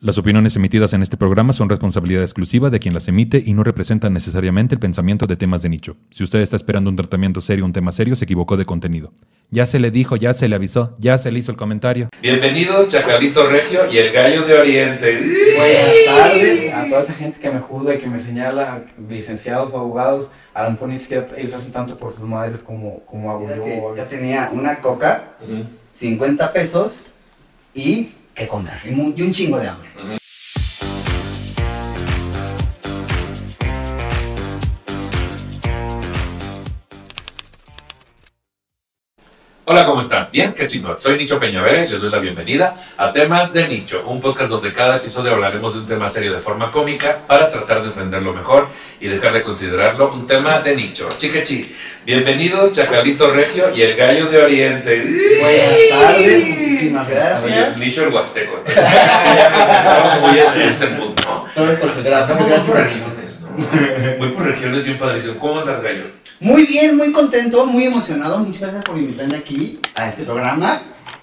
Las opiniones emitidas en este programa son responsabilidad exclusiva de quien las emite y no representan necesariamente el pensamiento de temas de nicho. Si usted está esperando un tratamiento serio, un tema serio, se equivocó de contenido. Ya se le dijo, ya se le avisó, ya se le hizo el comentario. Bienvenido, Chacalito Regio y el Gallo de Oriente. Buenas tardes a toda esa gente que me juzga y que me señala, licenciados o abogados. A lo mejor ni siquiera ellos hacen tanto por sus madres como, como hago yo. tenía una coca, 50 pesos y que comer. Y, mu- y un chingo de hambre. Hola, ¿cómo están? Bien, qué chingón. Soy Nicho Peñavera y les doy la bienvenida a Temas de Nicho, un podcast donde cada episodio hablaremos de un tema serio de forma cómica para tratar de entenderlo mejor y dejar de considerarlo un tema de nicho. Chiquechi, bienvenido, Chacalito Regio y el Gallo de Oriente. Buenas tardes, muchísimas gracias. Nicho el Huasteco. Estamos muy en ese mundo. Todo es porque Estamos muy por regiones, ¿no? Muy por regiones, bien padrísimo. ¿Cómo andas, Gallo? Muy bien, muy contento, muy emocionado. Muchas gracias por invitarme aquí a este programa.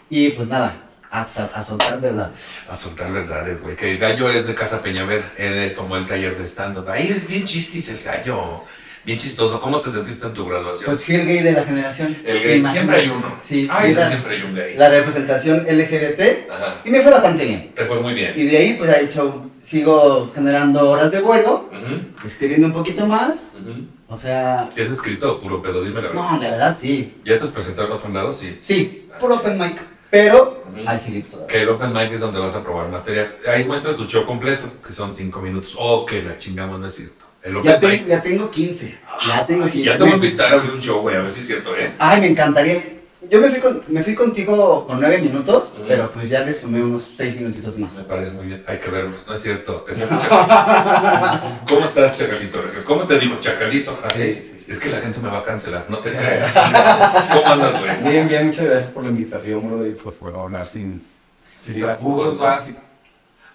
Y pues nada, a, a soltar verdades. A soltar verdades, güey. Que el gallo es de Casa Peñaver. Él tomó el taller de stand-up. Ahí es bien chistis el gallo. Bien chistoso. ¿Cómo te sentiste en tu graduación? Pues fui el gay de la generación. el gay. Imagínate. Siempre hay uno. Sí, era siempre hay un gay. la representación LGBT. Ajá. Y me fue bastante bien. Te fue muy bien. Y de ahí, pues, he hecho, sigo generando horas de vuelo, Ujú, escribiendo un poquito más. ujú. O sea, ¿Sí has escrito puro pedo? Dime la verdad. no, la verdad sí. ¿Ya te has presentado en otro lado? Sí. Sí, por open mic. Pero Ujú. hay sí todavía. Que el open mic es donde vas a probar material. Ahí muestras tu show completo, que son 5 minutos. Oh, que la chingamos, no es cierto. El open Ya, te- mic. ya tengo 15. Ya tengo Ay, 15. ya te voy a invitar a abrir un show, güey, a ver si es cierto, ¿eh? Ay, me encantaría. Yo me fui, con- me fui contigo con 9 minutos, pero pues ya le sumé unos 6 minutitos más. Me parece muy bien. Hay que verlos, no es cierto. Te. ¿Cómo estás, Chacalito? ¿Cómo te digo, Chacalito? Así. Sí, sí, sí. Es que la gente me va a cancelar, no te creas. ¿Cómo andas, güey? Bien, bien, muchas gracias por la invitación, bro. Y pues puedo hablar sin, Sin sin tapujos, va, sin-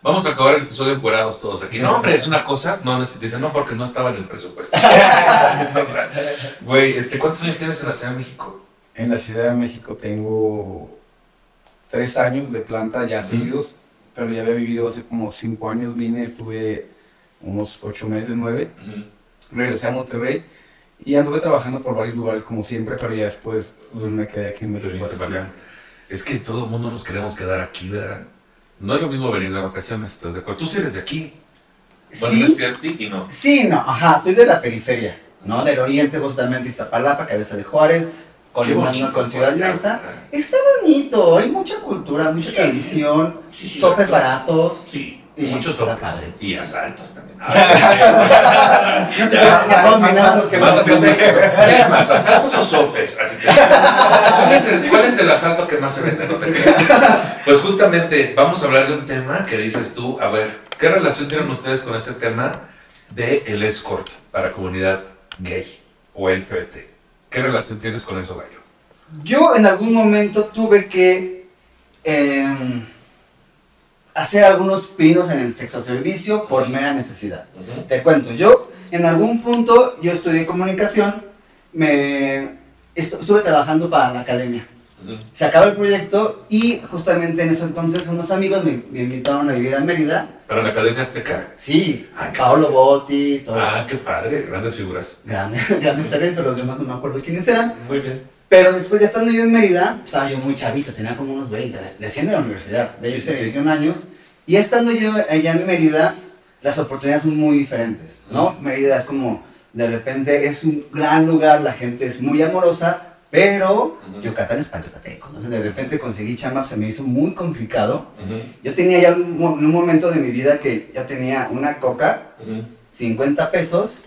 Vamos a acabar el episodio encuerados todos aquí. No, hombre, es una cosa. No, no, dicen no, porque no estaba en el presupuesto. O sea, Güey, este, ¿cuántos años tienes en la Ciudad de México? En la Ciudad de México tengo tres años de planta ya seguidos, pero ya había vivido hace como cinco años. Vine, estuve unos ocho meses, nueve. regresé a Monterrey y anduve trabajando por varios lugares como siempre, pero ya después pues, me quedé aquí en acá. Es que todo el mundo nos queremos quedar aquí, ¿verdad? No es lo mismo venir de vacaciones, ¿estás de acuerdo? Tú sí eres de aquí. Bueno, Sí, cierto, sí y no. sí, no, ajá, soy de la periferia, ¿no? Del oriente, justamente, Iztapalapa, Cabeza de Juárez, bonito, con Ciudad. Neza. Está bonito, hay mucha cultura, mucha Sí. tradición, Sí, sí, sopes baratos. Sí, Y muchos sopes. Y asaltos también. No sé, Ya, ya combinamos que Vas a son hacer más ¿Qué más, asaltos o sopes? Así que- ¿Cuál, es el, cuál es el asalto que más se vende? No te creas. Pues justamente vamos a hablar de un tema que dices tú, a ver, ¿qué relación tienen ustedes con este tema de el escort para comunidad gay o LGBT? ¿Qué relación tienes con eso, Gallo? Yo en algún momento tuve que em, hacer algunos pinos en el sexo servicio por mera necesidad. Te cuento, yo en algún punto yo estudié comunicación, me estu- estuve trabajando para la academia. Se acaba el proyecto y justamente en ese entonces unos amigos me, me invitaron a vivir a Mérida. Para la Academia Azteca. Sí, Ah, Paolo Botti, todo. Ah, qué padre, grandes figuras. Grandes, grandes talentos, los demás no me acuerdo quiénes eran. Muy bien. Pero después ya estando yo en Mérida, estaba yo muy chavito, tenía como unos 20, recién de la universidad, de Sí, hecho sí, sí. 21 años. Y estando yo allá en Mérida, las oportunidades son muy diferentes, ¿no? Mérida es como, de repente, es un gran lugar, la gente es muy amorosa, pero Ujú. Yucatán es para yucateco. Entonces de repente conseguí chamba, se me hizo muy complicado. Yo tenía ya un, un momento de mi vida que ya tenía una coca, ujú, 50 pesos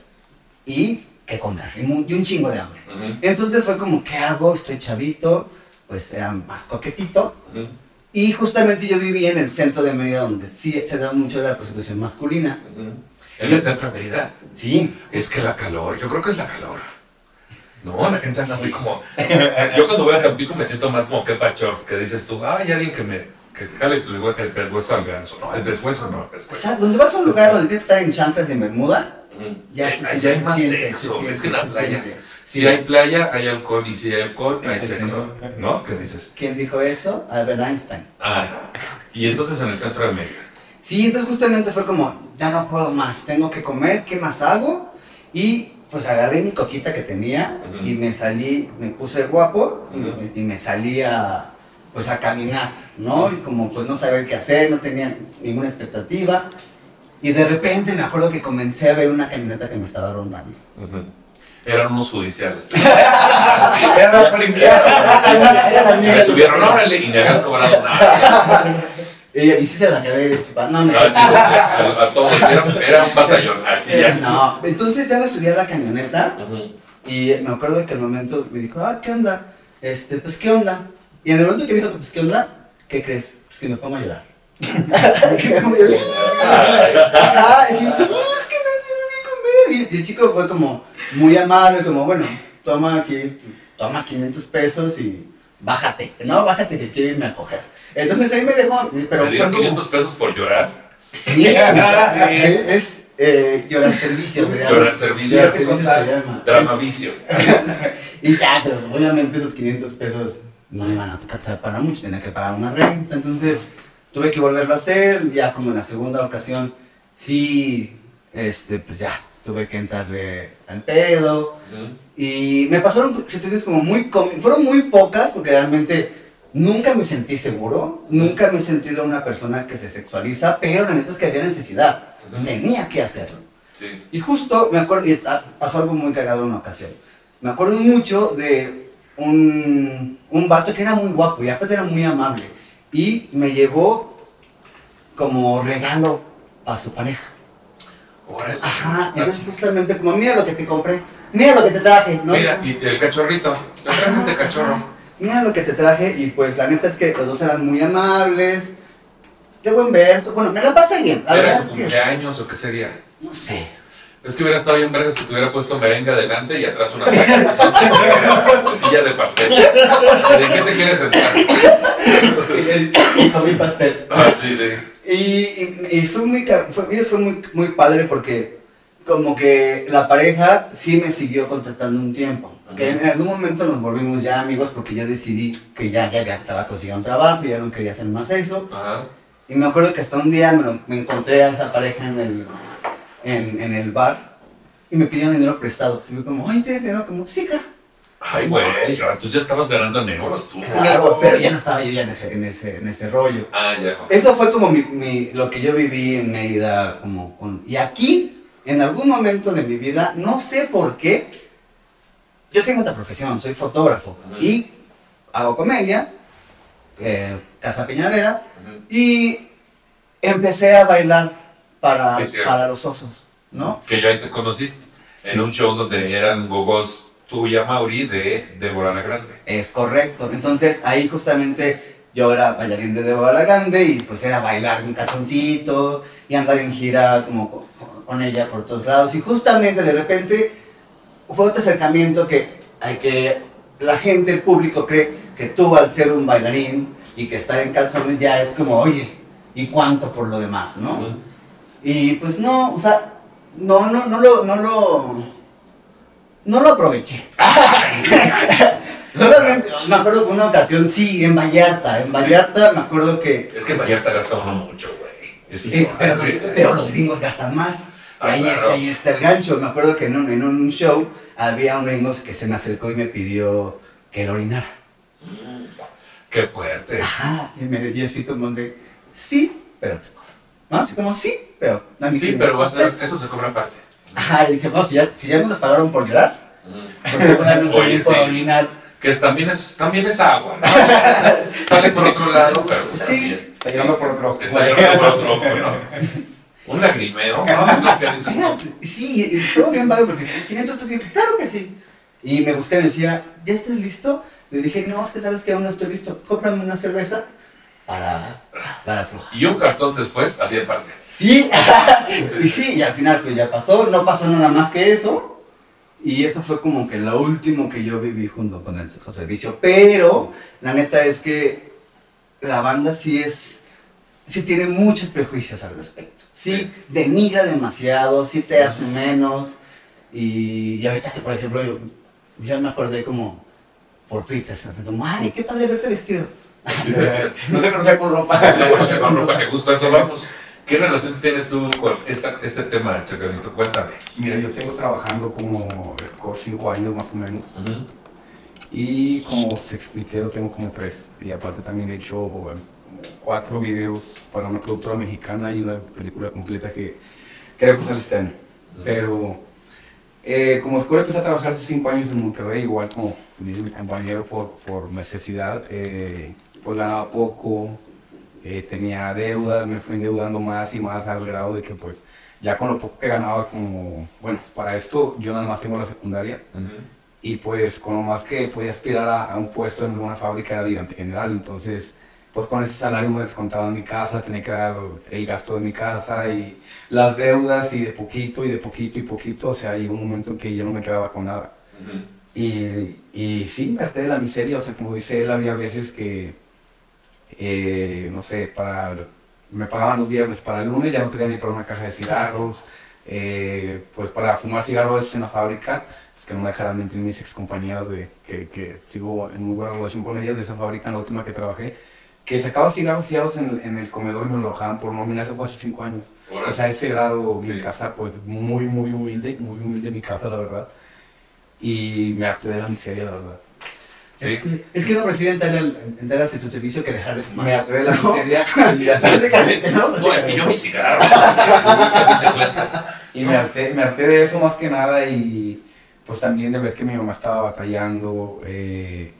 y que comer, y mu- y un chingo de hambre. Entonces fue como, ¿qué hago? Estoy chavito, pues era más coquetito. Y justamente yo vivía en el centro de Mérida, donde sí se da mucho de la prostitución masculina. En el centro de Mérida. Sí, Es que la calor, yo creo que es la calor. No, la gente anda muy como. Yo cuando voy a Tampico me siento más como que Pacho, que dices tú, ah, hay alguien que me. que jale el, pescuezo al ganso. No, el pescuezo no, el o pescuezo. sea, donde vas a un lugar donde tienes que estar en en bermuda, Ujú. ya Eh, se- allá se- hay se más siente, sexo, siente, es que en la playa. Si hay playa, hay alcohol, y si hay alcohol, hay sexo. ¿No? ¿Qué dices? ¿Quién dijo eso? Albert Einstein. Ah, y entonces en el centro de Mérida. Sí, entonces justamente fue como, ya no puedo más, tengo que comer, ¿qué más hago? Y pues agarré mi coquita que tenía y me salí, me puse guapo y- me salí a, pues a caminar, ¿no? Y como pues no saber qué hacer, no tenía ninguna expectativa. Y de repente me acuerdo que comencé a ver una camioneta que me estaba rondando. Eran unos judiciales. Era la policía. Era la amiga Me subieron, órale, y ni habías cobrado nada. Y, y sí se la acabé chupando. No, no, No, sí, sí, a, a todos, era, era un batallón, así ya. no, entonces ya me subí a la camioneta y me acuerdo que al momento me dijo, ah, ¿qué onda? Este, pues, ¿qué onda? Y en el momento que me dijo, pues, ¿qué onda? ¿Qué crees? Pues que me pongo a llorar. que me pongo a llorar. Ajá, y no, es que no comer. Y el chico fue como muy amable, como, bueno, toma aquí, toma 500 pesos y bájate, ¿no? Bájate que quiero irme a coger. Entonces ahí me dejó, pero ¿Te dieron como... 500 pesos por llorar? Sí, es eh, llorar servicio. Llorar servicio. Llorar servicio se llama. Drama vicio. Y ya, pero obviamente esos 500 pesos no me iban a alcanzar para mucho, tenía que pagar una renta, entonces tuve que volverlo a hacer, ya como en la segunda ocasión, sí, este, pues ya, tuve que entrarle al pedo, y me pasaron situaciones como muy cómicas, fueron muy pocas porque realmente nunca me sentí seguro, nunca me he sentido una persona que se sexualiza, pero la neta es que había necesidad, tenía que hacerlo. Sí. Y justo me acuerdo, y ah, pasó algo muy cagado en una ocasión. Me acuerdo mucho de un, un vato que era muy guapo y aparte era muy amable. Y me llevó como regalo a su pareja. Órale. Ajá, Así. justamente como, mira lo que te compré, mira lo que te traje, ¿no? Mira, y el cachorrito. ¿Te traes este cachorro? Mira lo que te traje y pues la neta es que los dos eran muy amables, de buen verso, bueno, me la pasé bien, la ¿Era verdad su es que, cumpleaños o qué sería? no sé. Es que hubiera estado bien vergas que te hubiera puesto merengue adelante y atrás una silla de pastel. ¿De qué te quieres sentar? y comí pastel. Ah, sí, sí. Y, y, y fue, muy, fue, fue muy, muy padre porque como que la pareja sí me siguió contratando un tiempo. Que en algún momento nos volvimos ya amigos porque yo decidí que ya, ya, ya estaba consiguiendo un trabajo y ya no quería hacer más eso. Ajá. Y me acuerdo que hasta un día me, lo- me encontré a esa pareja en el, en, en el bar y me pidieron dinero prestado. Y yo como, oye, ¿tienes dinero? Como, sí, claro. Ay, güey, tú ya estabas ganando en euros, tú. Claro, pero ya no estaba yo ya en ese, en ese, en ese rollo. Ah, ya. Eso fue como mi, mi- lo que yo viví en Mérida. Como con, y aquí, en algún momento de mi vida, no sé por qué, yo tengo otra profesión, soy fotógrafo. Ujú. Y hago comedia, eh, Casa Peñavera, Ujú. y empecé a bailar para, Sí, para los osos, ¿no? Que yo ahí te conocí. Sí. En un show donde eran gogos tú y Mauri de Débora la Grande. Es correcto. Entonces ahí justamente yo era bailarín de Débora la Grande y pues era bailar un calzoncito y andar en gira como con, con ella por todos lados. Y justamente de repente fue otro acercamiento que hay que la gente, el público cree que tú al ser un bailarín y que estar en calzones ya es como, oye, ¿y cuánto por lo demás, no? Y pues no, o sea, no, no, no lo, no lo, no lo aproveché. Solamente, me acuerdo que una ocasión, sí, en Vallarta, en Vallarta me acuerdo que, Es que en Vallarta gasta uno mucho, güey. Eh, pero, los, sí. pero los gringos gastan más. Y Ah, ahí, claro. está, ahí está el gancho. Me acuerdo que en un, en un show había un gringo que se me acercó y me pidió que lo orinara. Qué fuerte. Ajá, y me yo así como de, sí, pero te cobro. ¿No? Así como, sí, pero Sí, 500 pero vas a ver, pesos". eso se cobra aparte. Ajá, y dije, no, si ya, si ya me los pagaron por llorar, pues seguramente Oye, por sí. orinar. Que es- también es, también es agua, ¿no? Sale por otro lado, pero pues Sí. también. Está llegando por otro ojo. Está llegando por otro ojo, ¿no? Un lagrimeo, ¿no? Es lo que dices tú. Sí, y estuvo bien padre porque 500 pesos, dije, claro que sí. Y me busqué y me decía, ¿ya estás listo? Le dije, no, es que sabes que aún no estoy listo, cómprame una cerveza para, para aflojar. Y un cartón después, así de parte. Sí, y sí, y al final pues ya pasó, no pasó nada más que eso. Y eso fue como que lo último que yo viví junto con el sexo servicio. Pero la neta es que la banda sí es, sí tiene muchos prejuicios al respecto. Sí, Sí. denigra demasiado, sí te hace menos. Y, y ahorita que por ejemplo yo, yo me acordé como por Twitter, como, ay, qué padre verte vestido. No te conocía con ropa. No conoce con ropa, que justo a eso vamos. ¿Qué relación tienes tú con esta, este tema, Chacalito? Cuéntame. Mira, yo tengo trabajando como cinco años más o menos. Y como se expliqué, lo tengo como tres. Y aparte también he hecho cuatro videos para una productora mexicana y una película completa que creo que sale este año. Pero eh, como escuela empecé a trabajar hace cinco años en Monterrey, igual como mi compañero por, por necesidad, eh, pues ganaba poco, eh, tenía deudas, me fui endeudando más y más al grado de que pues ya con lo poco que ganaba como, bueno, para esto yo nada más tengo la secundaria. Y pues con lo más que podía aspirar a, a un puesto en una fábrica era dirigente general, entonces pues con ese salario me descontaba en mi casa, tenía que dar el gasto de mi casa y las deudas y de poquito y de poquito y poquito, o sea, llegó un momento en que yo no me quedaba con nada. y, y, sí, me harté de la miseria, o sea, como dice él, había veces que, eh, no sé, para, me pagaban los viernes para el lunes, ya no tenía ni para una caja de cigarros, eh, pues para fumar cigarros en la fábrica, pues que no me dejaran mentir mis ex compañeras de, que, que sigo en muy buena relación con ellas de esa fábrica, en la última que trabajé, que sacaba cigarros fiados en, en, el comedor y me lo bajaban por nómina, eso fue hace cinco años. O sea, ese grado, mi casa, pues muy, muy humilde, muy humilde mi casa, la verdad. Y me harté de la miseria, la verdad. Sí. Es, que, es que no prefiere entrar al, entrar su servicio que dejar de fumar. Me harté de la miseria. y Prácticamente, ¿no? No, es que yo mi cigarro. y me harté, me harté de eso más que nada y pues también de ver que mi mamá estaba batallando. Eh,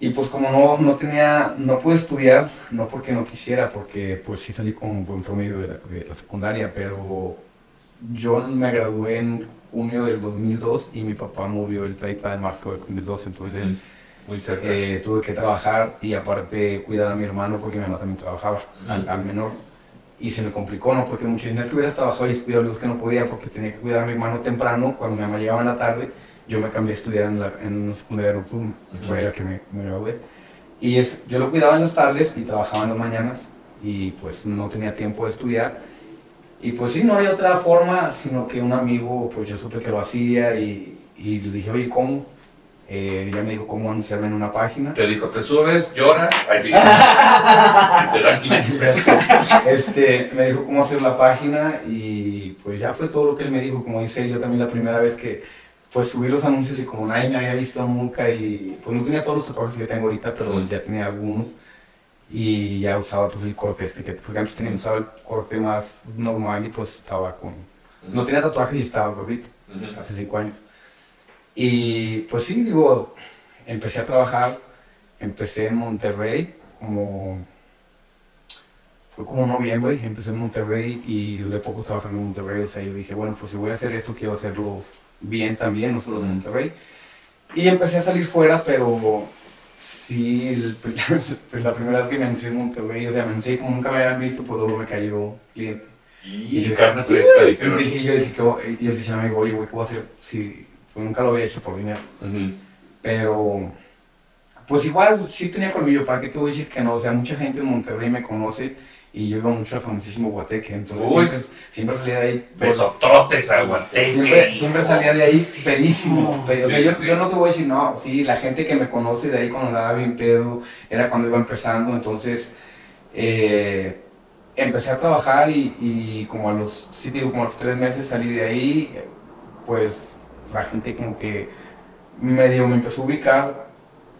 y pues como no, no tenía, no pude estudiar, no porque no quisiera, porque pues sí salí con un buen promedio de la, de la secundaria, pero yo me gradué en junio del 2002 y mi papá murió el 30 de marzo del 2002, entonces Muy cerca. eh, tuve que trabajar y aparte cuidar a mi hermano porque mi mamá también trabajaba, al, al, menor. Y se me complicó, ¿no? Porque muchas veces que hubieras trabajado y estudiado, que no podía porque tenía que cuidar a mi hermano temprano, cuando mi mamá llegaba en la tarde yo me cambié a estudiar en, la, en una secundaria nocturna, que fue la que me, me gradué. Y es, yo lo cuidaba en las tardes y trabajaba en las mañanas y pues no tenía tiempo de estudiar. Y pues sí, no había otra forma, sino que un amigo, pues yo supe que lo hacía y, y le dije, oye, ¿cómo? Eh, ya me dijo cómo anunciarme en una página. Te dijo, te subes, lloras, ahí sí. te da 500 pesos. Este, me dijo cómo hacer la página y pues ya fue todo lo que él me dijo. Como dice él, yo también la primera vez que pues subí los anuncios y como nadie me había visto nunca y pues no tenía todos los tatuajes que tengo ahorita, pero -huh. ya tenía algunos y ya usaba pues el corte este, que, porque antes tenía usaba el corte más normal y pues estaba con... No tenía tatuajes y estaba gordito, uh -huh. hace cinco años. Y pues sí, digo, empecé a trabajar, empecé en Monterrey como... Fue como noviembre, empecé en Monterrey y duré poco trabajando en Monterrey, o sea, yo dije, bueno, pues si voy a hacer esto, quiero hacerlo bien también, no solo de Monterrey. Y empecé a salir fuera, pero sí, el, pues la primera vez que me anuncié en Monterrey, o sea, me anuncié como nunca me habían visto, pues luego me cayó cliente. Y, y carne fresca, dijeron. Dije, yo dije, ¿qué, y yo le decía a mi amigo, oye, güey, ¿qué voy a hacer? Sí, pues nunca lo había hecho por dinero. Uh -huh. Pero, pues igual, sí tenía colmillo, ¿para qué te voy a decir que no? O sea, mucha gente en Monterrey me conoce y yo iba mucho al famosísimo Guateque, entonces siempre, siempre, salía de ahí. Besototes a Guateque. Siempre, siempre salía de ahí pedísimo. O sea, yo, yo, no te voy a decir, no, sí, la gente que me conoce de ahí cuando andaba bien pedo, era cuando iba empezando, entonces eh, empecé a trabajar y, y, como a los, sí digo, como a los tres meses salí de ahí, pues la gente como que medio me empezó a ubicar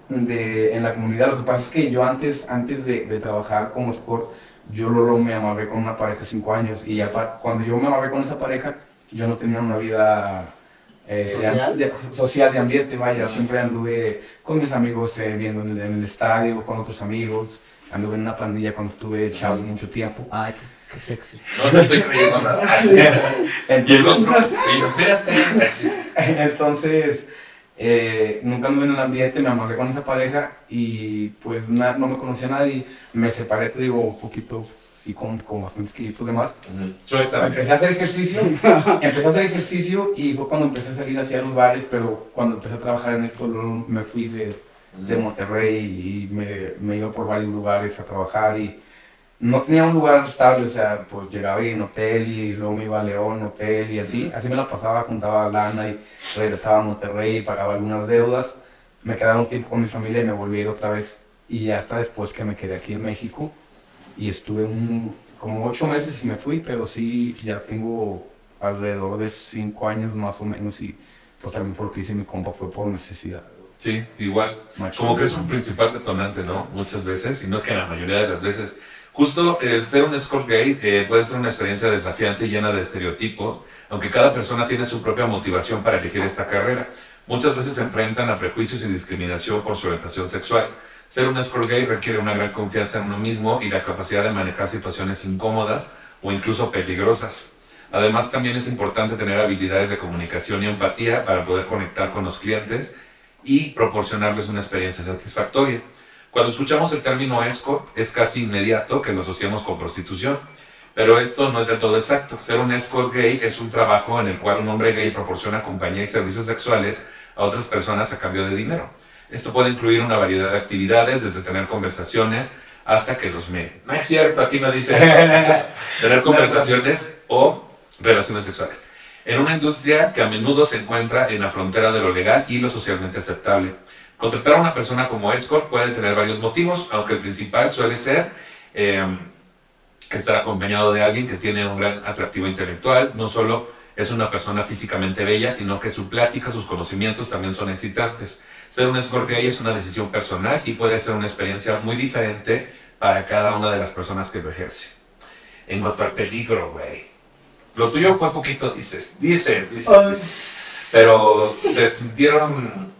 de, en la comunidad. Lo que pasa es que yo antes, antes de, de trabajar como sport, yo luego me amarré con una pareja cinco años y ya cuando yo me amarré con esa pareja, yo no tenía una vida eh, ¿Social? De, de, social de ambiente, vaya, siempre anduve con mis amigos eh, viendo en el, en el, estadio, con otros amigos, anduve en una pandilla cuando estuve chavo mucho tiempo. Ay, qué, qué sexy. No te estoy creyendo nada. y el otro, y espérate. Entonces, eh, nunca anduve en el ambiente, me amarré con esa pareja y pues na, no me conocía a nadie. Me separé, te digo, un poquito, sí, con, con bastantes kilitos de más. Uh -huh. Empecé a hacer ejercicio, empecé a hacer ejercicio y fue cuando empecé a salir hacia los bares, pero cuando empecé a trabajar en esto me fui de, de Monterrey y me, me iba por varios lugares a trabajar y no tenía un lugar estable, o sea, pues llegaba en hotel y luego me iba a León, hotel y así, así me la pasaba, juntaba lana y regresaba a Monterrey, pagaba algunas deudas, me quedaba un tiempo con mi familia y me volví a ir otra vez y ya hasta después que me quedé aquí en México y estuve un, como ocho meses y me fui, pero sí, ya tengo alrededor de cinco años más o menos y pues también porque hice mi compa fue por necesidad. Sí, igual. Como que es un principal detonante, ¿no? Muchas veces, sino que la mayoría de las veces. Justo el ser un escort gay eh, puede ser una experiencia desafiante y llena de estereotipos, aunque cada persona tiene su propia motivación para elegir esta carrera. Muchas veces se enfrentan a prejuicios y discriminación por su orientación sexual. Ser un escort gay requiere una gran confianza en uno mismo y la capacidad de manejar situaciones incómodas o incluso peligrosas. Además, también es importante tener habilidades de comunicación y empatía para poder conectar con los clientes y proporcionarles una experiencia satisfactoria. Cuando escuchamos el término escort, es casi inmediato que lo asociamos con prostitución, pero esto no es del todo exacto. Ser un escort gay es un trabajo en el cual un hombre gay proporciona compañía y servicios sexuales a otras personas a cambio de dinero. Esto puede incluir una variedad de actividades, desde tener conversaciones hasta que los me... No es cierto, aquí no dice eso. Tener conversaciones o relaciones sexuales. En una industria que a menudo se encuentra en la frontera de lo legal y lo socialmente aceptable. Contratar a una persona como escort puede tener varios motivos, aunque el principal suele ser eh, estar acompañado de alguien que tiene un gran atractivo intelectual. No solo es una persona físicamente bella, sino que su plática, sus conocimientos también son excitantes. Ser un escort gay es una decisión personal y puede ser una experiencia muy diferente para cada una de las personas que lo ejerce. En cuanto al peligro, güey. Lo tuyo fue poquito, dices, dices, dices, dices. Pero se sintieron,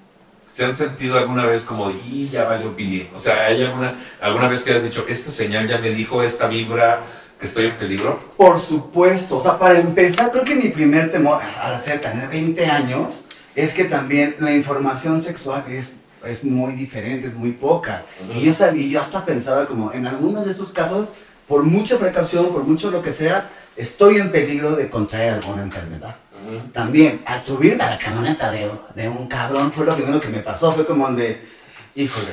se han sentido alguna vez como, y ya valió pilín. O sea, ¿hay alguna, alguna vez que has dicho, esta señal ya me dijo, esta vibra, que estoy en peligro? Por supuesto, o sea, para empezar, creo que mi primer temor al hacer tener 20 años es que también la información sexual es, es muy diferente, es muy poca. Y yo sabía, yo hasta pensaba como, en algunos de estos casos, por mucha precaución, por mucho lo que sea, estoy en peligro de contraer alguna enfermedad. También, al subir a la camioneta de, de un cabrón, fue lo primero que me pasó, fue como de, híjole,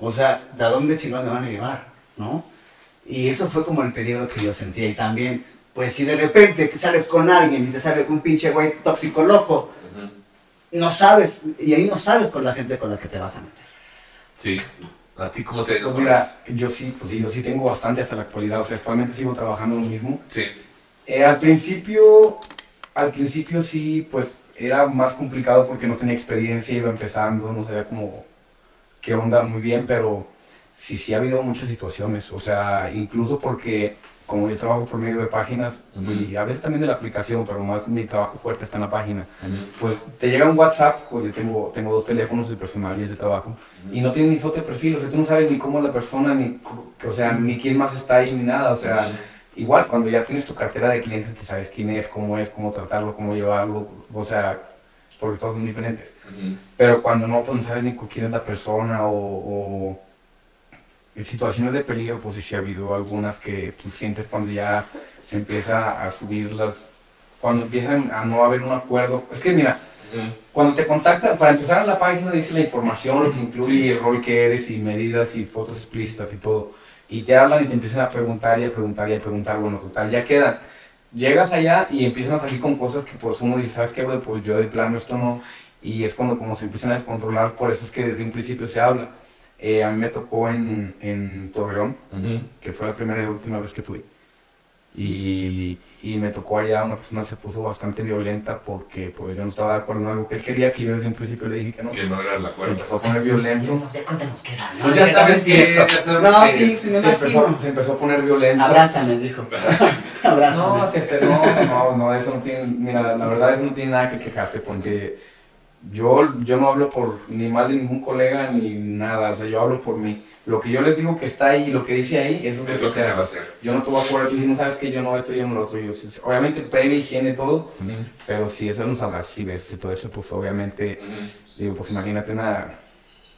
o sea, ¿de dónde chingados me van a llevar? ¿No? Y eso fue como el peligro que yo sentía. Y también, pues si de repente sales con alguien y te sale un pinche güey tóxico loco, no sabes, y ahí no sabes con la gente con la que te vas a meter. Sí. ¿A ti cómo te ha ido Pues mira, yo sí, pues sí, yo sí tengo bastante hasta la actualidad, o sea, actualmente sigo trabajando lo mismo. Sí. Eh, al principio, al principio sí, pues era más complicado porque no tenía experiencia, iba empezando, no sabía cómo, qué onda muy bien, pero sí, sí ha habido muchas situaciones, o sea, incluso porque como yo trabajo por medio de páginas Ujú. y a veces también de la aplicación, pero más mi trabajo fuerte está en la página, Ujú. pues te llega un WhatsApp, pues yo tengo, tengo dos teléfonos, el personal y el de trabajo, y no tiene ni foto de perfil, o sea, tú no sabes ni cómo es la persona, ni, o sea, ni quién más está ahí, ni nada, o sea. Igual cuando ya tienes tu cartera de clientes, pues sabes quién es, cómo es, cómo tratarlo, cómo llevarlo, o sea, porque todos son diferentes. Pero cuando no, pues no sabes ni quién es la persona o, situaciones de peligro, pues sí, sí ha habido algunas que tú sientes cuando ya se empieza a subir las, cuando empiezan a no haber un acuerdo. Es que mira, cuando te contactan, para empezar en la página dice la información, lo que incluye el rol que eres y medidas y fotos explícitas y todo. Y te hablan y te empiezan a preguntar y a preguntar y a preguntar, bueno, total, ya quedan. Llegas allá y empiezan a salir con cosas que pues uno dice, ¿sabes qué, bro? Pues yo de plano esto no. Y es cuando como se empiezan a descontrolar, por eso es que desde un principio se habla. Eh, a mí me tocó en, en Torreón, Ujú. que fue la primera y la última vez que fui. Y, y me tocó allá, una persona se puso bastante violenta porque pues yo no estaba de acuerdo en algo que él quería, que yo desde un principio le dije que no. Que no era la Se cuerda. empezó a poner violento. Ya cuéntanos qué era, ¿no? Pues ya sabes que, ya sabes No, sí, es. sí, me Se empezó, imagino. se empezó a poner violento. Abrázame, dijo. Abrázame. No, si este, no, no, no, eso no tiene, mira, la verdad eso no tiene nada que quejarse porque yo, yo no hablo por ni más de ningún colega ni nada, o sea, yo hablo por mí. Lo que yo les digo que está ahí, lo que dice ahí, eso es lo que que se va a hace. hacer. Yo no te voy a cobrar, tú si no sabes que yo no estoy en lo otro, yo, sí- obviamente previa higiene todo, pero si eso no sabrás, si ves y todo eso, pues obviamente, Ujú. digo, pues imagínate nada,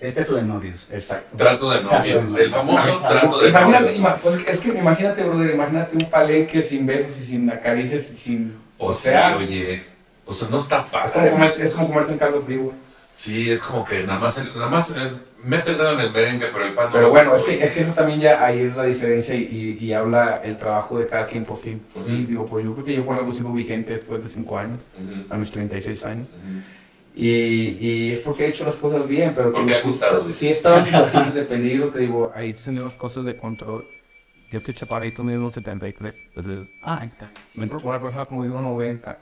El teto de novios. exacto. Trato de novios. El famoso trato de Imagínate, novios. ima- pues es que imagínate, brother, imagínate un palenque sin besos y sin acaricias y sin... O sea, oye. O sea, no está Es como, padre. comer, es como comerte un caldo frío, güey. Sí, es como que nada más, nada más eh, mete el dedo en el merengue, pero el pan no Pero lo- bueno, es que, es que eso también ya ahí es la diferencia y, y, y habla el trabajo de cada quien por sí. Pues sí, digo, pues yo creo que yo por algo sigo vigente después de 5 años, Ujú. a mis 36 años. Ujú. Y, y es porque he hecho las cosas bien, pero que ha gustado, si he estado en situaciones de peligro, te digo, ahí tenemos cosas de control. Yo estoy chaparrito, mismo 73. Ah, me entró una persona como digo 90.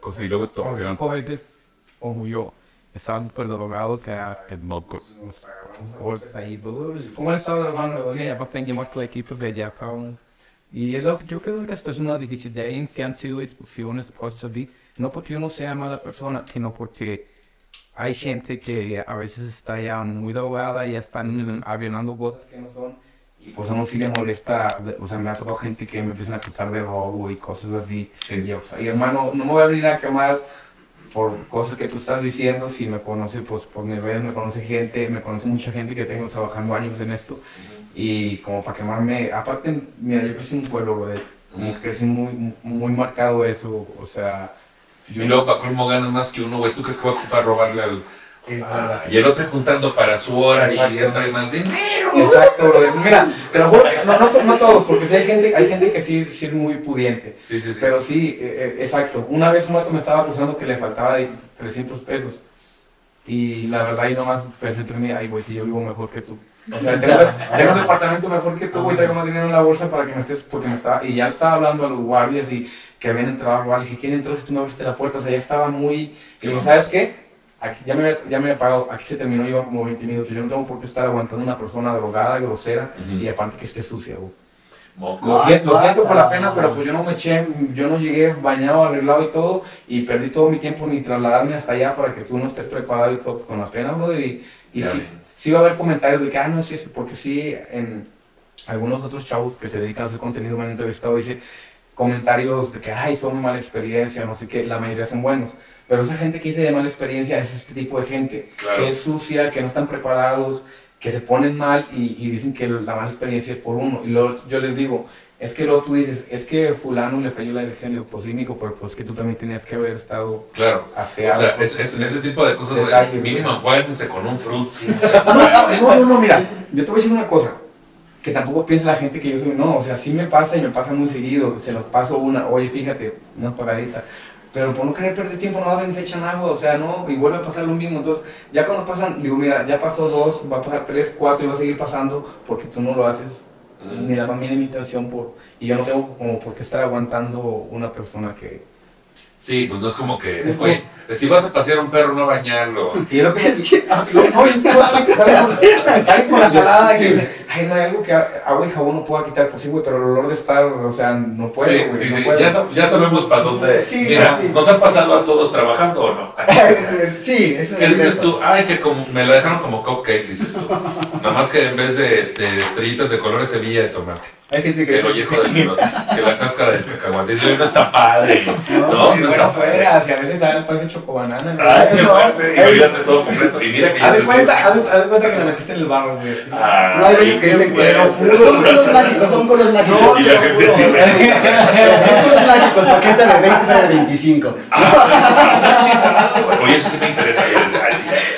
Pues, y luego todo. Cinco veces, como yo, estaba súper drogado que era el moco. Estaba drogado, ya para frente, más con el equipo de cabrón. Y eso, yo creo que esto es una dificultad que han sido discusiones de así. No porque uno sea mala persona, sino porque hay gente que a veces está ya muy drogada y están hablando cosas que no son. Y pues a uno sí le molesta, o sea, me ha tocado gente que me empiezan a acusar de robo y cosas así. Y, o sea, y hermano, no me voy a venir a quemar por cosas que tú estás diciendo, si me conoce, pues por mi red, me conoce gente, me conoce mucha gente que tengo trabajando años en esto. Y como para quemarme, aparte, mira, yo crecí en un pueblo, güey, como que crecí muy, muy marcado eso, o sea... Y luego para colmo ganas más que uno, güey, ¿tú crees que va a ocupar robarle al... Es Ah, verdad. y el otro juntando para su hora y Exacto. él trae más dinero. Exacto, bro. Mira, te lo juro, no, no, to- no todos, porque sí hay gente, hay gente que sí, sí es muy pudiente. Sí, sí, sí. Pero sí, eh, eh, exacto. Una vez un vato me estaba acusando que le faltaba de 300 pesos. Y la verdad, yo nomás pensé entre mí, ay, güey, si yo vivo mejor que tú. O sea, tengo, tengo un departamento mejor que tú, güey, traigo más dinero en la bolsa para que me estés, porque me estaba, y ya estaba hablando a los guardias y que habían entrado a robar. Le dije, ¿quién entró si tú no abriste la puerta? O sea, ya estaba muy... Y ¿sabes qué? Aquí, ya, me había, ya me había pagado, aquí se terminó, iba como 20 minutos. Yo no tengo por qué estar aguantando una persona drogada, grosera Ujú. y aparte que esté sucia, güey. Lo, siento, lo siento por la pena, pero pues yo no me eché, yo no llegué bañado, arreglado y todo, y perdí todo mi tiempo ni trasladarme hasta allá para que tú no estés preparado y todo con la pena, brother. Y, y sí, sí va a haber comentarios de que, ah, no, sí, sí, porque sí, en algunos otros chavos que se dedican a hacer contenido me han entrevistado, dice comentarios de que, ay, fue una mala experiencia, no sé qué, la mayoría son buenos. Pero esa gente que dice de mala experiencia es este tipo de gente Claro. que es sucia, que no están preparados, que se ponen mal y, y dicen que la mala experiencia es por uno. Y luego yo les digo, es que luego tú dices, es que fulano le falló la elección. Y digo, pues sí, pero pues que tú también tenías que haber estado Claro. O aseado. sea, es, es- en ese tipo de cosas, Detalles, mínimo enjuáguense con un fruits. No, no, no, no, mira, yo te voy a decir una cosa, que tampoco piensa la gente que yo soy, no, o sea, sí me pasa y me pasa muy seguido, se los paso una, oye, fíjate, una paradita, pero por no querer perder tiempo, no ven, se echan agua, o sea, no, y vuelve a pasar lo mismo, entonces, ya cuando pasan, digo, mira, ya pasó dos, va a pasar tres, cuatro, y va a seguir pasando, porque tú no lo haces, ni la más mínima intención, por, y yo no tengo como por qué estar aguantando una persona que... Sí, pues no es como que, Es oye, si vas a pasear a un perro, no bañarlo. Y es lo que Ah, lo- no, es que salen con, la jalada que dice, ay, no hay algo que agua y jabón no pueda quitar, pues sí, güey, pero el olor de estar, o sea, no puede, Sí, güey, sí, no sí. puede. Ya, ya sabemos para dónde. Sí, Mira, sí, sí. ¿nos ha pasado a todos trabajando o no? Sí, eso ¿Qué es dices cierto. tú? Ay, que como me la dejaron como cupcake, dices tú. Nada más que en vez de este, estrellitas de colores, semilla de tomate. Hay gente que El ollejo del vino, que la cáscara del cacahuate. No está padre. No, No, y no bueno, está fuera, así a veces saben, parece chocobanana. ¿no? Ay, qué fuerte. Imagínate todo completo. Y mira que ya Haz de se cuenta, haz cuenta que la metiste en el barro, güey. Ay, No hay veces que dicen que son colos mágicos, son colos mágicos. No, Y la gente sí Son colos mágicos, porque entra de 20 sale de 25. Oye, eso sí me interesa.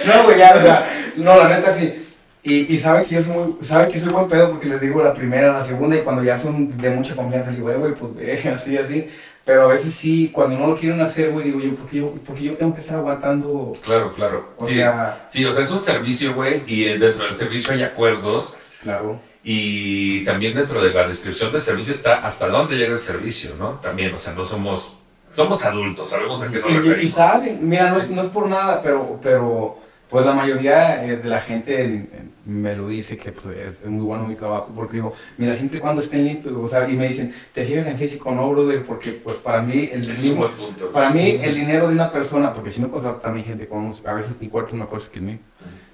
No, güey, ya, o sea, no, la neta sí. Y, y sabe que yo soy muy, sabe que soy buen pedo porque les digo la primera, la segunda y cuando ya son de mucha confianza, les digo, "Eh, güey, pues ve, así, así. Pero a veces sí, cuando no lo quieren hacer, güey, digo yo, ¿por qué yo, por qué yo tengo que estar aguantando? Claro, claro. O Sí, sea, sí, o sea, es un servicio, güey, y dentro del servicio hay acuerdos. claro. Y también dentro de la descripción del servicio está hasta dónde llega el servicio, ¿no? También, o sea, no somos, somos adultos, sabemos a qué nos Y, y referimos. saben, mira, no, es- no es por nada, pero, pero pues la mayoría eh, de la gente en- en- me lo dice que pues, es, muy bueno mi trabajo, porque digo, mira, siempre y cuando estén limpios, o sea, y me dicen, te fijas en físico, no, brother, porque pues para mí el mismo, para mí Sí. el dinero de una persona, porque si me contrata a mi gente, como, a veces mi cuarto es mejor que el mío,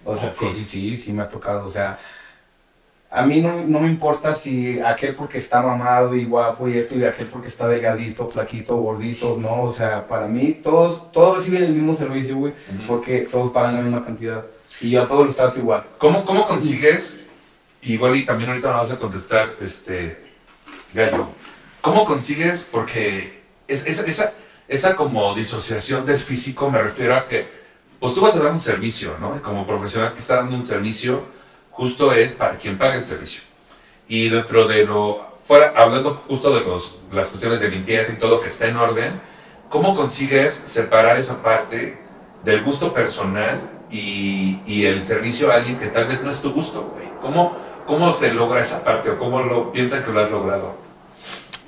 o sea, sí, sí, sí, sí me ha tocado, o sea, a mí no, no me importa si aquel porque está mamado y guapo y esto y aquel porque está delgadito, flaquito, gordito, no, o sea, para mí todos, todos reciben el mismo servicio, güey, porque todos pagan la misma cantidad. Y yo a todos los trato igual. ¿Cómo, ¿Cómo consigues, igual y también ahorita me vas a contestar, este, Gallo, ¿cómo consigues, porque es, es- esa, esa como disociación del físico me refiero a que, pues tú vas a dar un servicio, ¿no? Como profesional que está dando un servicio, justo es para quien paga el servicio. Y dentro de lo, fuera, hablando justo de los, las cuestiones de limpieza y todo que está en orden, ¿cómo consigues separar esa parte del gusto personal y, y el servicio a alguien que tal vez no es tu gusto, güey? ¿Cómo, ¿Cómo se logra esa parte o cómo lo piensan que lo han logrado?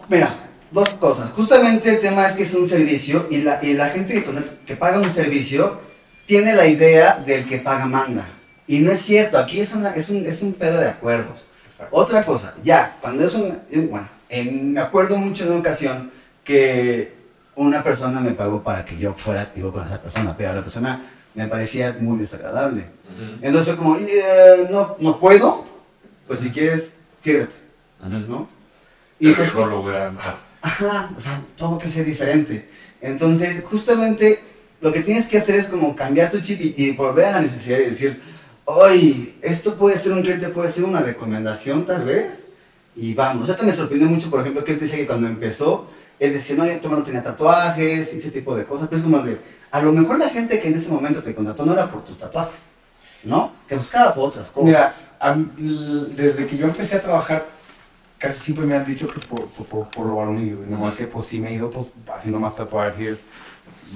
Mira, dos cosas. Justamente el tema es que es un servicio y la, y la gente que, que paga un servicio tiene la idea del que paga manda. Y no es cierto, aquí es, una, es, un, es un pedo de acuerdos. Otra cosa, ya, cuando es un... Bueno, me acuerdo mucho de una ocasión que una persona me pagó para que yo fuera activo con esa persona, pero la persona me parecía muy desagradable. Entonces como, eh, no, no puedo, pues si quieres, tírate, ¿no? Y pues, ajá, o sea, todo que ser diferente. Entonces, justamente lo que tienes que hacer es como cambiar tu chip y, volver a la necesidad de decir, oye, esto puede ser un cliente, puede ser una recomendación tal vez. Y vamos, ahorita me sorprendió mucho, por ejemplo, que él decía que cuando empezó, él decía, no, yo no tenía tatuajes, y ese tipo de cosas, pero es como de, a lo mejor la gente que en ese momento te contrató no era por tus tatuajes, ¿no? Te buscaba por otras cosas. Mira, desde que yo empecé a trabajar, casi siempre me han dicho que por, por, por, lo varonil, nomás que pues sí me he ido pues, haciendo más tatuajes,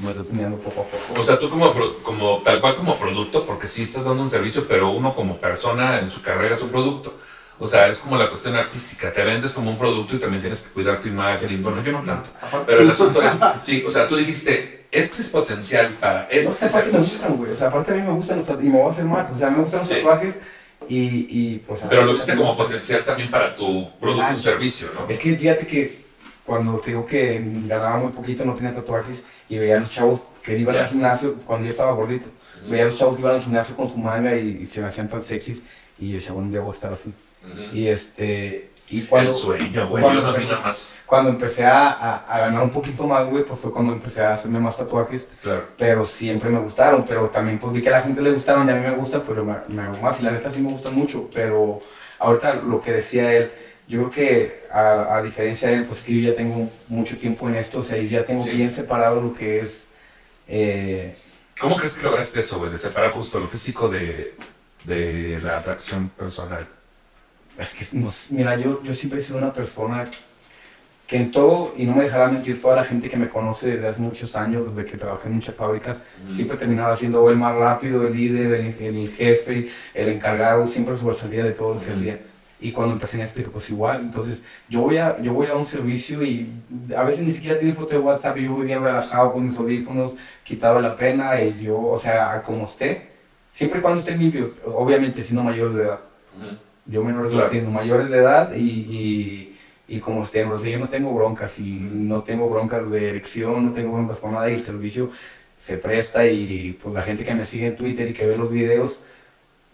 me poco a poco. O sea, tú como, como, tal cual como producto, porque sí estás dando un servicio, pero uno como persona en su carrera es un producto. O sea, es como la cuestión artística, te vendes como un producto y también tienes que cuidar tu imagen y bueno, yo no tanto. Pero el asunto es, sí, o sea, tú dijiste, este es potencial para este no, es aparte me gustan, güey, o sea, aparte a mí me gustan los tatuajes y me voy a hacer más, o sea, me gustan los tatuajes y, y pues... Pero lo viste como potencial también para tu producto o servicio, ¿no? Es que fíjate que cuando te digo que ganaba muy poquito, no tenía tatuajes y veía a los chavos que iban al gimnasio cuando yo estaba gordito. Veía a los chavos que iban al gimnasio con su manga y, se me hacían tan sexys y yo decía, bueno, debo estar así. Y este. Y cuando, El sueño, güey, cuando, empecé, más. cuando empecé a, a, ganar un poquito más, güey, pues fue cuando empecé a hacerme más tatuajes. Claro. Pero siempre me gustaron, pero también pues vi que a la gente le gustaron y a mí me gusta, pero me, me hago más. Y la neta sí me gusta mucho, pero ahorita lo que decía él, yo creo que a, a, diferencia de él, pues que yo ya tengo mucho tiempo en esto, o sea, yo ya tengo bien separado lo que es... Eh, ¿Cómo crees que lograste eso, güey, de separar justo lo físico de, de la atracción personal? Es que, mira, yo, yo siempre he sido una persona que en todo, y no me dejaba mentir toda la gente que me conoce desde hace muchos años, desde que trabajé en muchas fábricas, siempre terminaba siendo el más rápido, el líder, el, jefe, el encargado, siempre sobresalía de todo lo que hacía. Y cuando empecé en este, pues igual. Entonces, yo voy, a, yo voy a un servicio y a veces ni siquiera tiene foto de WhatsApp y yo voy bien relajado con mis audífonos, quitado la pena, y yo, o sea, como esté, siempre y cuando estén limpios, obviamente siendo mayores de edad. Yo menores de edad, mayores de edad y, y, como estén, o sea, yo no tengo broncas y no tengo broncas de elección, no tengo broncas con nada y el servicio se presta y pues la gente que me sigue en Twitter y que ve los videos,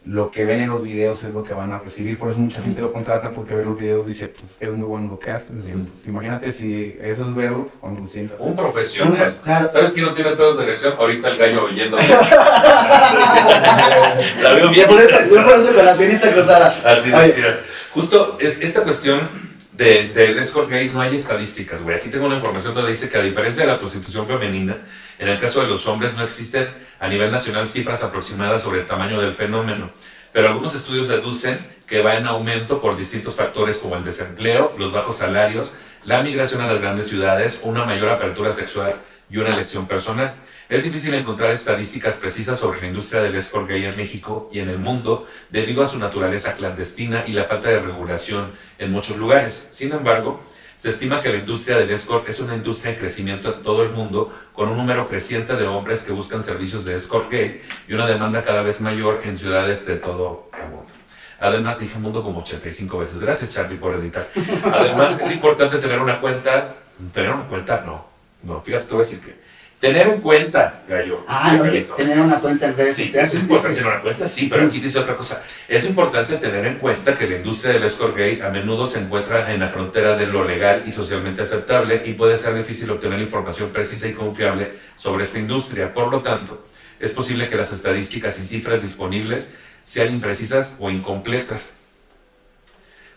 lo que ven en los videos es lo que van a recibir, por eso mucha gente lo contrata porque ve los videos y dice, pues es muy bueno lo que haces. Pues, imagínate si eso es verlo pues, cuando lo sientas. Un profesional. ¿Sabes quién no tiene pedos de elección? Ahorita el gallo oyendo. la veo bien. Por eso, por eso con la piernita cruzada. Así decías. Justo es, esta cuestión de, escort gay no hay estadísticas, güey. Aquí tengo una información donde dice que a diferencia de la prostitución femenina, en el caso de los hombres no existen a nivel nacional cifras aproximadas sobre el tamaño del fenómeno, pero algunos estudios deducen que va en aumento por distintos factores como el desempleo, los bajos salarios, la migración a las grandes ciudades, una mayor apertura sexual y una elección personal. Es difícil encontrar estadísticas precisas sobre la industria del escort gay en México y en el mundo debido a su naturaleza clandestina y la falta de regulación en muchos lugares. Sin embargo, se estima que la industria del escort es una industria en crecimiento en todo el mundo, con un número creciente de hombres que buscan servicios de escort gay y una demanda cada vez mayor en ciudades de todo el mundo. Además, dije mundo como 85 veces. Gracias, Charlie, por editar. Además, es importante tener una cuenta. ¿Tener una cuenta? No. No, fíjate, te voy a decir que Tener en cuenta, Gallo. Ah, no, tener una cuenta en redes Sí, es importante tener una cuenta, sí, pero aquí dice otra cosa. Es importante tener en cuenta que la industria del escort gay a menudo se encuentra en la frontera de lo legal y socialmente aceptable y puede ser difícil obtener información precisa y confiable sobre esta industria. Por lo tanto, es posible que las estadísticas y cifras disponibles sean imprecisas o incompletas.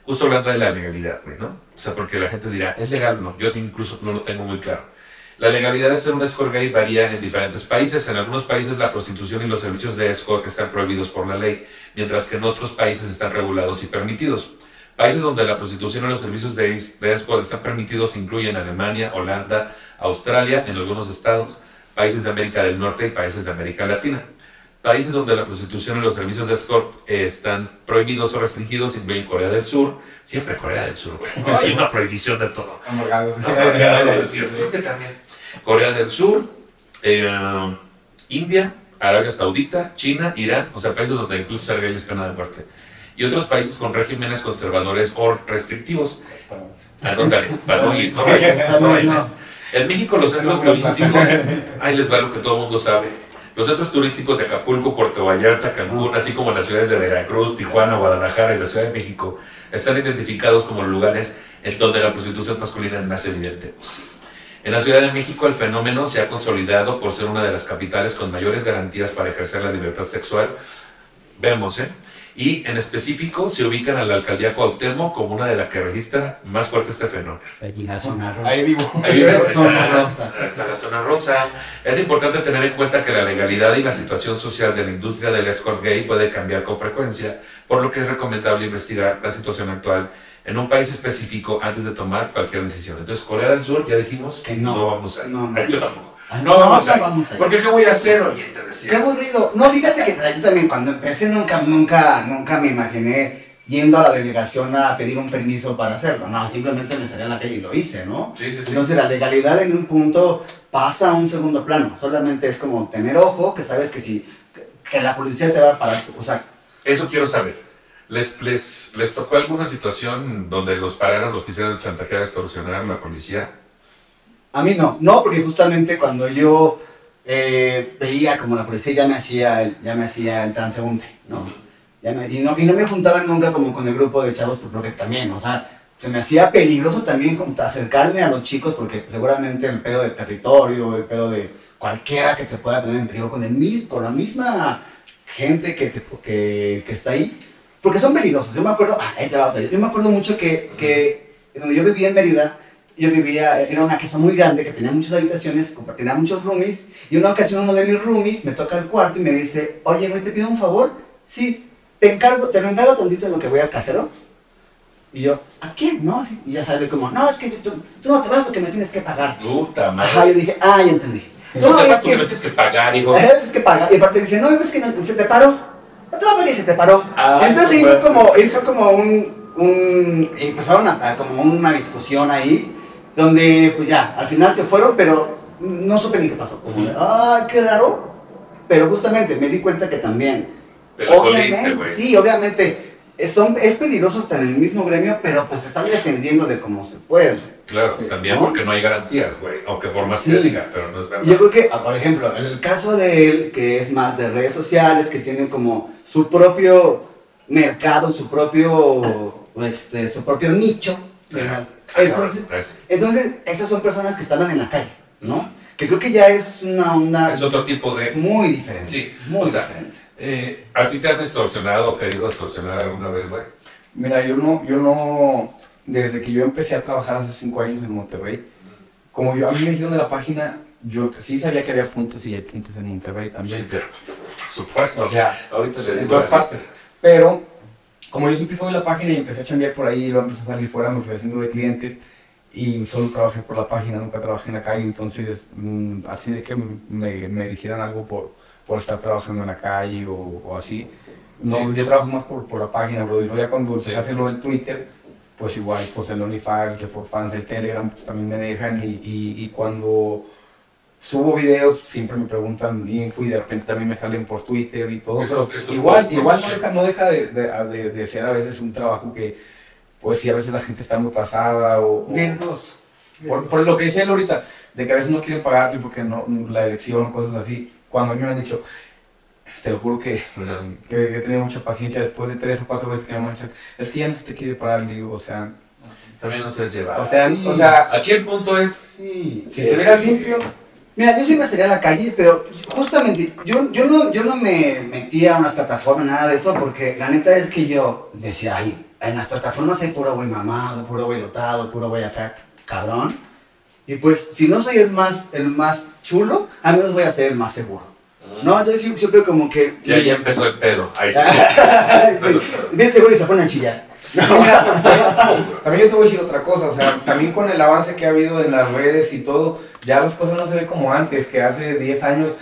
Justo hablando de la legalidad, ¿no? O sea, porque la gente dirá, ¿es legal? No, yo incluso no lo tengo muy claro. La legalidad de ser un escort gay varía en diferentes países. En algunos países la prostitución y los servicios de escort están prohibidos por la ley, mientras que en otros países están regulados y permitidos. Países donde la prostitución y los servicios de escort están permitidos incluyen Alemania, Holanda, Australia, en algunos estados, países de América del Norte y países de América Latina. Países donde la prostitución y los servicios de escort eh, están prohibidos o restringidos incluyen Corea del Sur. Siempre Corea del Sur, güey. Hay una prohibición de todo. Amargados. Es que también. Corea del Sur, eh, India, Arabia Saudita, China, Irán, o sea, países donde incluso gay es pena de muerte. Y otros países con regímenes conservadores o restrictivos. Anótale, para no ir. no vayan, no vayan. En México los centros turísticos, ahí les va lo que todo el mundo sabe. Los centros turísticos de Acapulco, Puerto Vallarta, Cancún, así como las ciudades de Veracruz, Tijuana, Guadalajara y la Ciudad de México, están identificados como lugares en donde la prostitución masculina es más evidente. Pues. En la Ciudad de México el fenómeno se ha consolidado por ser una de las capitales con mayores garantías para ejercer la libertad sexual. Vemos, ¿eh? Y en específico se ubican a la alcaldía Cuauhtémoc como una de las que registra más fuerte este fenómeno. La zona rosa. Ahí vivo. Ahí vives. Zona rosa. Hasta la zona rosa. Es importante tener en cuenta que la legalidad y la situación social de la industria del escort gay puede cambiar con frecuencia, por lo que es recomendable investigar la situación actual en un país específico antes de tomar cualquier decisión. Entonces, Corea del Sur, ya dijimos Que no. vamos a ir. No, no. Yo tampoco. Ay, No, vamos a ir. vamos a ir. Porque ¿qué voy a hacer? Oye, te Qué aburrido. No, fíjate que yo también cuando empecé nunca, nunca, nunca me imaginé yendo a la delegación a pedir un permiso para hacerlo. No, simplemente me salí a la calle y lo hice, ¿no? Sí, sí, sí. Entonces la legalidad en un punto pasa a un segundo plano. Solamente es como tener ojo, que sabes que si que la policía te va a parar, o sea, Eso quiero saber. ¿Les, les, ¿Les tocó alguna situación donde los pararon, los quisieran chantajear, extorsionar la policía? A mí no, no, porque justamente cuando yo eh, veía como la policía ya me hacía el, ya me hacía el transeúnte, ¿no? Ya me- y, no y no me juntaban nunca como con el grupo de chavos, pues, porque también, o sea, se me hacía peligroso también como acercarme a los chicos, porque seguramente el pedo del territorio, el pedo de cualquiera que te pueda poner en peligro con, el con la misma gente que, te- que, que está ahí, porque son peligrosos. Yo me acuerdo, ah, ahí te va yo me acuerdo mucho que, que donde yo vivía en Mérida, yo vivía, era una casa muy grande que tenía muchas habitaciones, compartía muchos roomies, y una ocasión uno de mis roomies me toca el cuarto y me dice, oye, güey, te pido un favor, sí, te encargo, te lo encargo tantito en lo que voy al cajero. Y yo, ¿a qué? ¿No? Y ya sale como, no, es que tú, tú no te vas porque me tienes que pagar. Puta madre. Ajá, yo dije, ah, ya entendí. No, No, te vas porque que, me tienes que pagar, hijo. Ajá, es que paga. Y aparte dice, no, es que no, se te paró. No te va a pagar y se te paró. Ah, Entonces ahí fue como, ahí fue como un, un y empezaron a, a como una discusión ahí, donde pues ya, al final se fueron, pero no supe ni qué pasó. Como, ah, qué raro. Pero justamente me di cuenta que también, Te lo soliste, güey. sí, obviamente, es, son, es peligroso estar en el mismo gremio, pero pues se están defendiendo de cómo se puede. Claro, Sí, también ¿no? porque no hay garantías, güey. Aunque formaste Sí. diga, pero no es verdad. Yo creo que, ah, por ejemplo, en el caso de él, que es más de redes sociales, que tienen como su propio mercado, su propio, este, su propio nicho, entonces, entonces, esas son personas que estaban en la calle, ¿no? Que creo que ya es una onda Es otro tipo de... muy diferente. Sí, muy o sea, diferente. Eh, ¿A ti te han extorsionado o querido extorsionar alguna vez, güey? Mira, yo no, yo no, desde que yo empecé a trabajar hace cinco años en Monterrey, como yo, a mí me dijeron de la página, yo sí sabía que había puntos y hay puntos en Monterrey también. Sí, pero... Supuesto. O sea, ahorita le en digo todas la partes. Pero, como yo siempre fui de la página y empecé a chambear por ahí, luego empecé a salir fuera, me fui haciendo de clientes y solo trabajé por la página, nunca trabajé en la calle, entonces mm, así de que me, me dijeran algo por, por estar trabajando en la calle o, o así. No, Sí. yo trabajo más por, por la página, bro. Y luego ya cuando Sí. se hace lo del Twitter, pues igual, pues el OnlyFans, el For Fans, el Telegram, pues también me dejan. Y, y, y cuando subo videos, siempre me preguntan info y de repente también me salen por Twitter y todo. Eso- pero esto igual, igual no deja, no deja de, de, de- de ser a veces un trabajo que, pues sí, a veces la gente está muy pasada o... o- por, por lo que decía él ahorita, de que a veces no quieren pagarte porque no, la elección, cosas así. Cuando a mí me han dicho, te lo juro que, que he tenido mucha paciencia después de tres o cuatro veces que me manchan, es que ya no se te quiere parar, le digo, o sea, También no se lleva. o sea, sí. o sea, Aquí el punto es... Sí. si estuviera limpio, Mira, yo sí me salía a la calle, pero justamente yo, yo, no, yo no me metía a unas plataformas, nada de eso, porque la neta es que yo decía, ay, en las plataformas hay puro güey mamado, puro güey dotado, puro güey acá, cabrón. Y pues, si no soy el más, el más chulo, al menos voy a ser el más seguro. No, entonces sí- siempre como que... Ya, ya empezó el pedo. Ahí sí. Bien seguro y se ponen a chillar. También yo te voy a decir otra cosa, o sea, también con el avance que ha habido en las redes y todo, ya las cosas no se ven como antes, que hace 10 años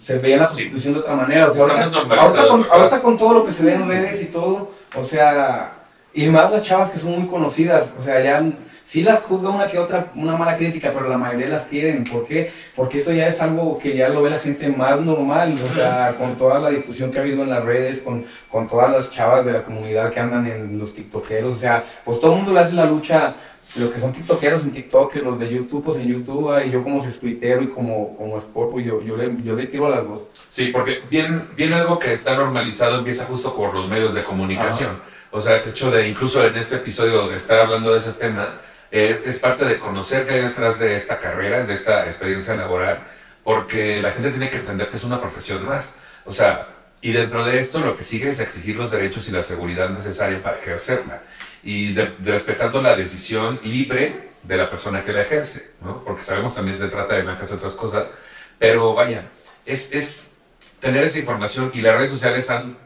se veía la Sí. prostitución de otra manera. O sea, Está ahorita, con, ahorita con todo lo que se ve en redes y todo, o sea, y más las chavas que son muy conocidas, o sea, ya sí las juzga una que otra, una mala crítica, pero la mayoría las quieren. ¿Por qué? Porque eso ya es algo que ya lo ve la gente más normal, o sea, con toda la difusión que ha habido en las redes, con, con todas las chavas de la comunidad que andan en los tiktokeros, o sea, pues todo el mundo le hace la lucha los que son tiktokeros en TikTok, los de YouTube, pues en YouTube, y yo como tuitero y como, como sport, pues yo, yo, le, yo le tiro a las dos. Sí, porque bien, bien algo que está normalizado empieza justo por los medios de comunicación. O sea, el hecho de, incluso en este episodio, de estar hablando de ese tema, eh, es parte de conocer qué hay detrás de esta carrera, de esta experiencia laboral, porque la gente tiene que entender que es una profesión más. O sea, y dentro de esto lo que sigue es exigir los derechos y la seguridad necesaria para ejercerla. Y respetando la decisión libre de la persona que la ejerce, ¿no? Porque sabemos también de trata de blancas y otras cosas, pero vaya, es, es tener esa información y las redes sociales han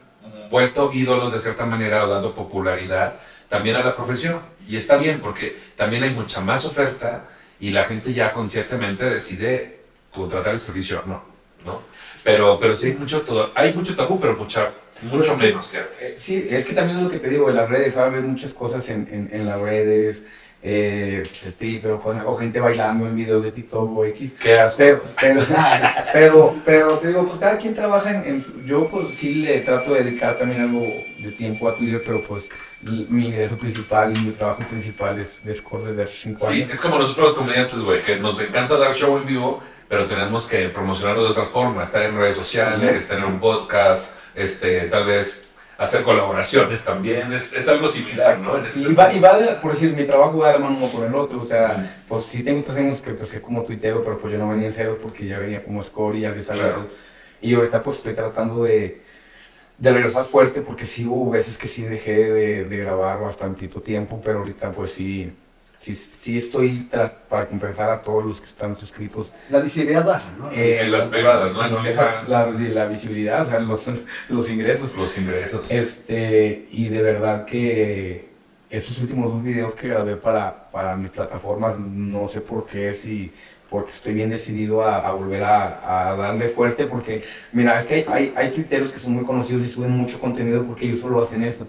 vuelto ídolos de cierta manera o dando popularidad también a la profesión. Y está bien porque también hay mucha más oferta y la gente ya conscientemente decide contratar el servicio o no. ¿no? Pero, pero sí hay mucho, todo, hay mucho tabú, pero mucha, mucho menos que Eh, antes. Sí, es que también es lo que te digo, en las redes, ¿sabes? Ves muchas cosas en, en, en las redes, eh, stripper, cosas, o gente bailando en videos de TikTok o X. ¿Qué? Pero, pero, pero, pero te digo, pues cada quien trabaja en, en su- Yo pues sí le trato de dedicar también algo de tiempo a Twitter, pero pues mi ingreso principal y mi trabajo principal es de Score desde hace 5 Sí, años. es como nosotros los comediantes, güey, que nos encanta dar show en vivo, pero tenemos que promocionarlo de otra forma, estar en redes sociales, tener un podcast, este, tal vez hacer colaboraciones también, es, es algo similar, ¿no? En ese Y va, y va de, por decir, mi trabajo va de la mano uno con el otro, o sea, Mm. pues sí tengo tres años que empecé como tuitero, pero pues yo no venía en ceros porque ya venía como score y salir. Claro. Y ahorita pues estoy tratando de, de regresar fuerte porque sí hubo veces que sí dejé de, de grabar bastantito tiempo, pero ahorita pues sí, sí, sí estoy tra- para compensar a todos los que están suscritos. La visibilidad baja, ¿no? eh, En las privadas, ¿no? En deja la, la visibilidad, o sea, los, los ingresos. Los ingresos. Este, y de verdad que estos últimos dos videos que grabé para, para mis plataformas, no sé por qué, si porque estoy bien decidido a, a volver a, a darle fuerte, porque mira, es que hay, hay, hay tuiteros que son muy conocidos y suben mucho contenido porque ellos solo hacen esto.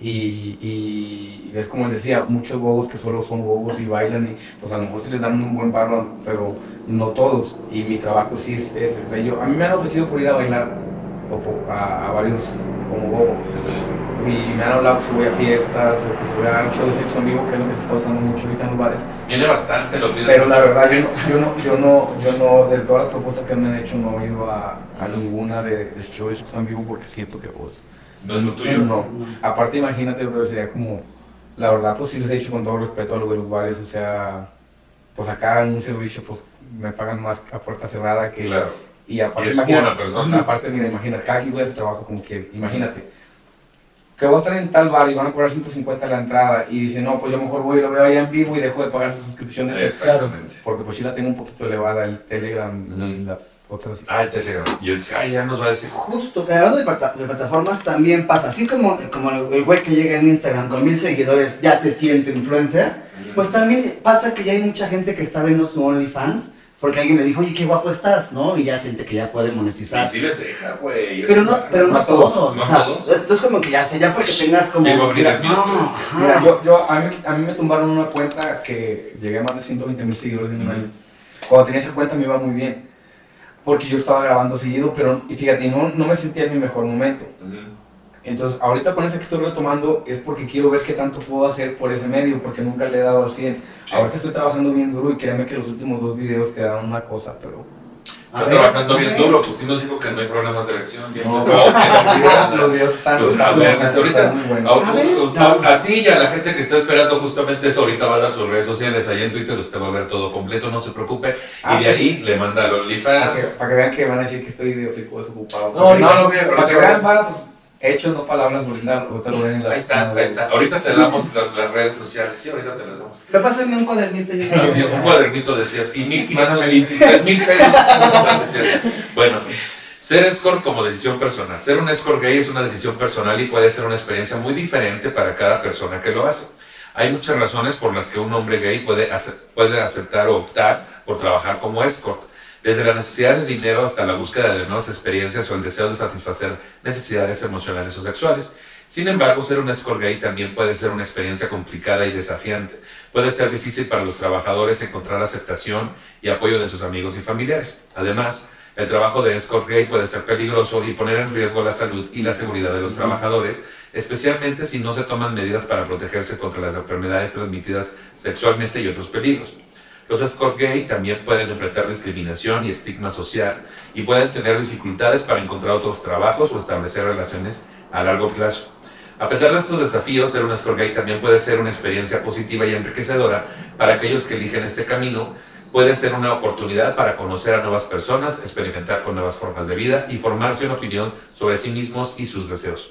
Y, y es como les decía, muchos bobos que solo son bobos y bailan, y pues a lo mejor se les dan un buen barro, pero no todos. Y mi trabajo sí es ese. O sea, yo, a mí me han ofrecido por ir a bailar o a, a varios como bobo. Y me han hablado que se voy a fiestas o que se voy a dar show de sexo en vivo, que es lo que se está usando mucho ahorita en los bares. Tiene bastante, lo Pero la verdad, yo, no- yo, no, yo, no, yo no, de todas las propuestas que me han hecho, no he ido a, a ninguna de, de show de sexo en vivo porque siento que pues No es lo tuyo. no. Aparte, imagínate, pero sería como, la verdad, pues sí les he dicho con todo respeto a lo de los bares, o sea, pues acá en un servicio, pues me pagan más a puerta cerrada que... Claro. Y aparte, Y es imagínate, una persona. aparte, mira, imagínate, cada quien a hacer trabajo como que, imagínate, que voy a estar en tal bar y van a cobrar 150 la entrada y dicen, no, pues yo mejor voy y lo veo allá en vivo y dejo de pagar su suscripción de Telegram, Exactamente. porque pues sí la tengo un poquito elevada el Telegram y las otras... Ah, el Telegram. Y yo dije, ay, ya nos va a decir. Justo, pero hablando de, plata- de plataformas también pasa, así como, como el güey que llega en Instagram con mil seguidores ya se siente influencer, pues también pasa que ya hay mucha gente que está abriendo su OnlyFans porque alguien le dijo, oye, qué guapo estás, ¿no? Y ya siente que ya puede monetizar. Y sí les deja, güey. Pero no, pero no, no todos, todos, no o sea, todos. no es como que ya, ya porque tengas como... Llego a abrir ajá. Mira, yo, yo, a, mí, a mí me tumbaron una cuenta que llegué a más de 120 mil seguidores en un año. Cuando tenía esa cuenta me iba muy bien, porque yo estaba grabando seguido, pero y fíjate, no, no me sentía en mi mejor momento. Ujú. Entonces, ahorita con ese que estoy retomando es porque quiero ver qué tanto puedo hacer por ese medio, porque nunca le he dado al 100. Sí. Ahorita estoy trabajando bien duro y créeme que los últimos dos videos quedaron una cosa, pero... A Está trabajando bien duro, pues sí nos dijo que no hay problemas de erección. bien No, poco. pero los videos- los están, a ver, están- ahorita- están muy buenos. A, ti y a la gente que está esperando justamente eso, ahorita va a dar sus redes sociales, ahí en Twitter usted va a ver todo completo, no se preocupe. Ah, y de pues ahí le manda al Para que, OnlyFans. para que vean que van a decir que estoy de hocico desocupado. No, no, no, Para que vean, va, pues, hechos, no palabras, ahorita, ahorita lo ven en las... Ahí está, ahí está. Ahorita te damos las, las redes sociales. Sí, ahorita te las damos. Pero pásame un cuadernito y un Así, un cuadernito decías, y 1500 y 3000 pesos. decías. Bueno, ser escort como decisión personal. Ser un escort gay es una decisión personal y puede ser una experiencia muy diferente para cada persona que lo hace. Hay muchas razones por las que un hombre gay puede, ace- puede aceptar o optar por trabajar como escort. Desde la necesidad de dinero hasta la búsqueda de nuevas experiencias o el deseo de satisfacer necesidades emocionales o sexuales. Sin embargo, ser un escort gay también puede ser una experiencia complicada y desafiante. Puede ser difícil para los trabajadores encontrar aceptación y apoyo de sus amigos y familiares. Además, el trabajo de escort gay puede ser peligroso y poner en riesgo la salud y la seguridad de los trabajadores, especialmente si no se toman medidas para protegerse contra las enfermedades transmitidas sexualmente y otros peligros. Los escort gay también pueden enfrentar discriminación y estigma social y pueden tener dificultades para encontrar otros trabajos o establecer relaciones a largo plazo. A pesar de estos desafíos, ser un escort gay también puede ser una experiencia positiva y enriquecedora para aquellos que eligen este camino. Puede ser una oportunidad para conocer a nuevas personas, experimentar con nuevas formas de vida y formarse una opinión sobre sí mismos y sus deseos.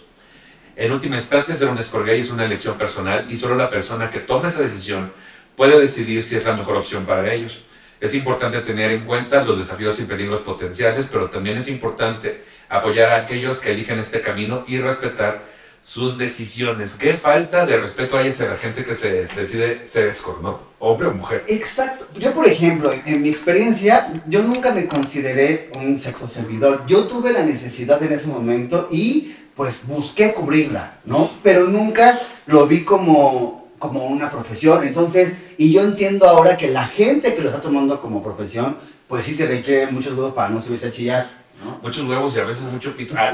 En última instancia, ser un escort gay es una elección personal y solo la persona que toma esa decisión puede decidir si es la mejor opción para ellos. Es importante tener en cuenta los desafíos y peligros potenciales, pero también es importante apoyar a aquellos que eligen este camino y respetar sus decisiones. ¿Qué falta de respeto hay hacia la gente que se decide ser escort, Hombre o mujer. Exacto. Yo, por ejemplo, en mi experiencia, yo nunca me consideré un sexo servidor. Yo tuve la necesidad en ese momento y pues busqué cubrirla, ¿no? Pero nunca lo vi como, como una profesión. Entonces, y yo entiendo ahora que la gente que lo está tomando como profesión, pues sí se requiere muchos huevos para no subirse a chillar. Muchos huevos y a veces mucho pito. Ah,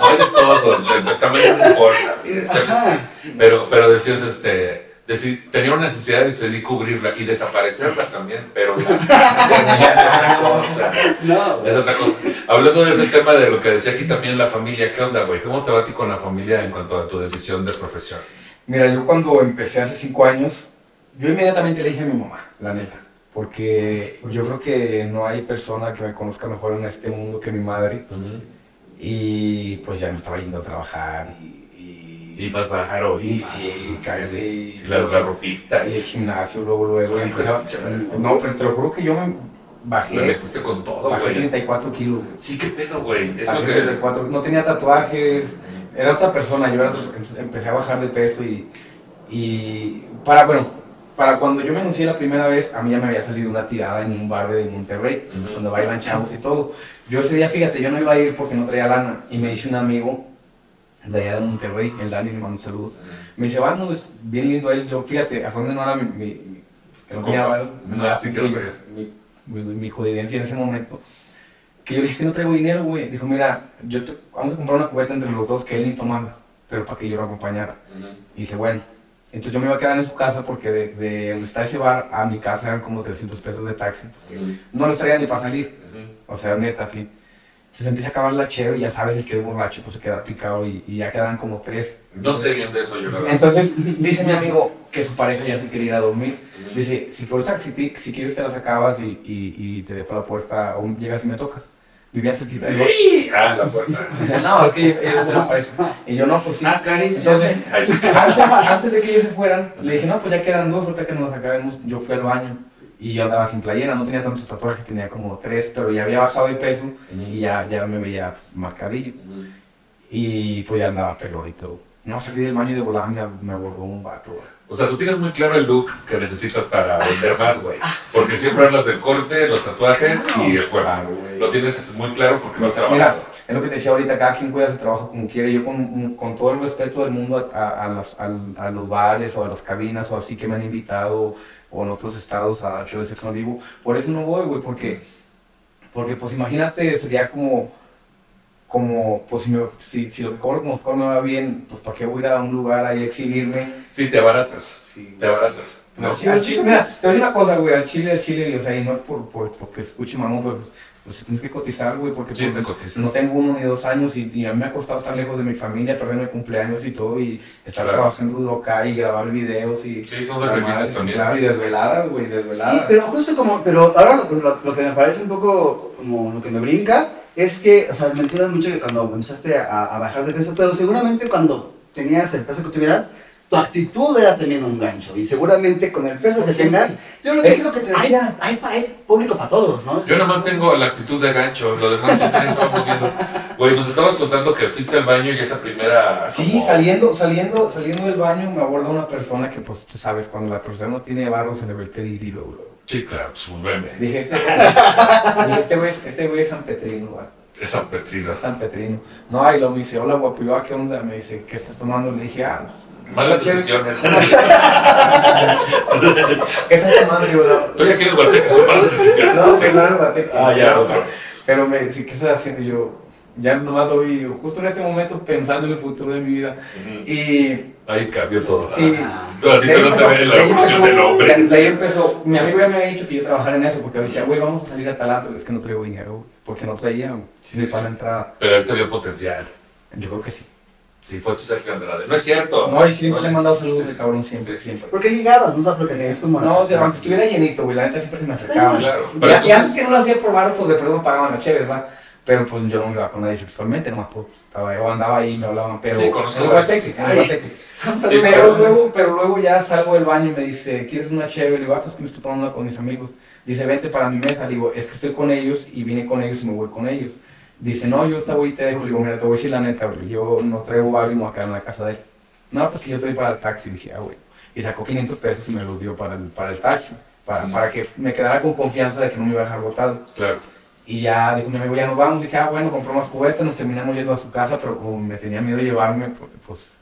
no hay de todo, también no importa. Pero, pero decías, este, decir, tenía una necesidad de decidir cubrirla y desaparecerla también, pero la, es otra cosa. No, es otra cosa. Hablando de ese tema de lo que decía aquí también la familia, ¿qué onda, güey? ¿Cómo te va a ti con la familia en cuanto a tu decisión de profesión? Mira, yo cuando empecé hace cinco años, yo inmediatamente le dije a mi mamá, la neta porque yo creo que no hay persona que me conozca mejor en este mundo que mi madre. Y pues ya me estaba yendo a trabajar y... Y, más bajar Y sí, casi. Y la, la, ropita. Y el gimnasio, luego, luego. no, pero te lo juro que yo me bajé. Me metiste con todo, Bajé 34 kilos. Sí, qué pedo, güey. Bajé 34, no tenía tatuajes, era otra persona. Yo empecé a bajar de peso y... Y para, bueno, para cuando yo me anuncié la primera vez, a mí ya me había salido una tirada en un bar de Monterrey, donde bailan chavos y todo. Yo ese día, fíjate, yo no iba a ir porque no traía lana. Y me dice un amigo de allá de Monterrey, el Dani, me mando saludos. Me dice, vamos, es bien lindo él. Yo, fíjate, a dónde no era mi, mi, que no tenía mi, mi, mi, jodidencia en ese momento. Que yo le dije, no traigo dinero, güey. Dijo, mira, yo vamos a comprar una cubeta entre los dos que él ni tomaba, pero para que yo lo acompañara. Y dije, bueno entonces yo me iba a quedar en su casa porque de, de donde está ese bar a mi casa eran como 300 pesos de taxi. No los traía ni para salir. O sea, neta, sí. Se empieza a acabar la cheve y ya sabes, el que es borracho pues se queda picado y, ya quedan como tres. No sé bien de eso yo la verdad. Entonces dice mi amigo que su pareja ya se quería ir a dormir. Dice, si por taxi, si quieres te las acabas y, y, y te dejo la puerta o llegas y me tocas vivía cerquita del Ah, la puerta. no, es que ellos, eran pareja. Y yo no, pues sí. Ah, Entonces, antes, antes, de que ellos se fueran, le dije, no, pues ya quedan dos, ahorita que nos acabemos. Yo fui al baño y yo andaba sin playera, no tenía tantos tatuajes, tenía como tres, pero ya había bajado de peso y ya, ya me veía pues, marcadillo. Y pues ya andaba pelón y todo. No, salí del baño y de volar me, me abordó un vato, o sea, tú tienes muy claro el look que necesitas para vender más, güey. Porque siempre hablas del corte, los tatuajes y el cuerpo. lo tienes muy claro porque lo has trabajado. Mira, es lo que te decía ahorita, cada quien cuida su trabajo como quiere. Yo con, con todo el respeto del mundo a, a, las, a, los bares o a las cabinas o así que me han invitado o en otros estados a shows de vivo, por eso no voy, güey, porque, porque pues imagínate, sería como como, pues si, me, si, si, lo que cobro como score me va bien, pues para qué voy a ir a un lugar ahí a exhibirme. Sí, te abaratas. Sí. Te abaratas. No, chile, mira, te voy a decir una cosa, güey, al chile, al chile, o sea, y no es por, por porque escuche mamón, pues, pues tienes que cotizar, güey, porque sí, pues, no tengo uno ni dos años y, y, a mí me ha costado estar lejos de mi familia, perderme cumpleaños y todo, y estar trabajando duro acá y grabar videos y... Sí, son sacrificios también. Claro, y desveladas, güey, desveladas. Sí, pero justo como, pero ahora lo, lo, lo que me parece un poco como lo que me brinca es que, o sea, mencionas mucho que cuando empezaste a, bajar de peso, pero seguramente cuando tenías el peso que tuvieras, tu actitud era también un gancho. Y seguramente con el peso que tengas, yo creo que, es lo que te decía. Hay, hay, público para todos, ¿no? Yo nomás tengo la actitud de gancho, lo demás también estamos viendo. Güey, nos estabas contando que fuiste al baño y esa primera. Sí, saliendo, saliendo, saliendo del baño me aborda una persona que, pues, tú sabes, cuando la persona no tiene barro se le ve el pedigrí luego Sí, claro, pues un meme. Dije, este, este, dije, este güey es- este güey es San Petrino, güey. Es San Petrino. Es San Petrino. No, y luego me dice, hola guapo, y yo, "Ah, ¿qué onda? Me dice, ¿qué estás tomando? Le dije, ah, Malas ¿qué decisiones. ¿qué estás tomando? Yo, "No". Tú ya quieres voltear que son malas decisiones. No, sí, no era el guateque. Ah, ya, otro. Pero me dice, ¿qué estás haciendo? Y yo, ya nomás lo vi, justo en este momento pensando en el futuro de mi vida. Y Ahí cambió todo. Sí. De ahí empezaste a ver la evolución empezó- del hombre. De, ahí empezó, mi amigo ya me había dicho que yo trabajara en eso, porque decía, güey, vamos a salir a Talato, es que no traigo dinero, porque no traía, Sí, sí, para sí. la entrada. Pero él te vio potencial. Yo creo que sí. Sí, fue tu Sergio Andrade. No es cierto. No, y siempre le he mandado saludos de cabrón, siempre, siempre. ¿Por qué llegabas? No sé por qué es como. No, de- aunque estuviera llenito, güey, la neta siempre se me acercaban. Claro. Y, Pero y entonces- antes que no lo hacía por varo, pues de pronto me pagaban las chéveres, ¿verdad? Pero pues yo no me iba con nadie sexualmente, nomás pues, estaba, yo andaba ahí y me hablaban, pero Sí, en el. Guateque, en el. Guateque. Sí, pero, luego, pero luego ya salgo del baño y me dice, ¿quieres una chévere? Le digo, ah, pues que me estoy tomando con mis amigos. Dice, vente para mi mesa. Le digo, es que estoy con ellos y vine con ellos y me voy con ellos. Dice, no, yo te voy y te dejo. Le digo, mira, te voy a decir la neta, güey, yo no traigo barrio y me voy a quedar en la casa de él. No, pues que yo te doy para el taxi. Dije, ah, güey. Y sacó 500 pesos y me los dio para el, para el taxi, para, Mm. para que me quedara con confianza de que no me iba a dejar botado. Claro. Y ya dijo mi amigo, ya nos vamos. Dije, ah, bueno, compró más cubetas, nos terminamos yendo a su casa, pero como me tenía miedo de llevarme, pues- pues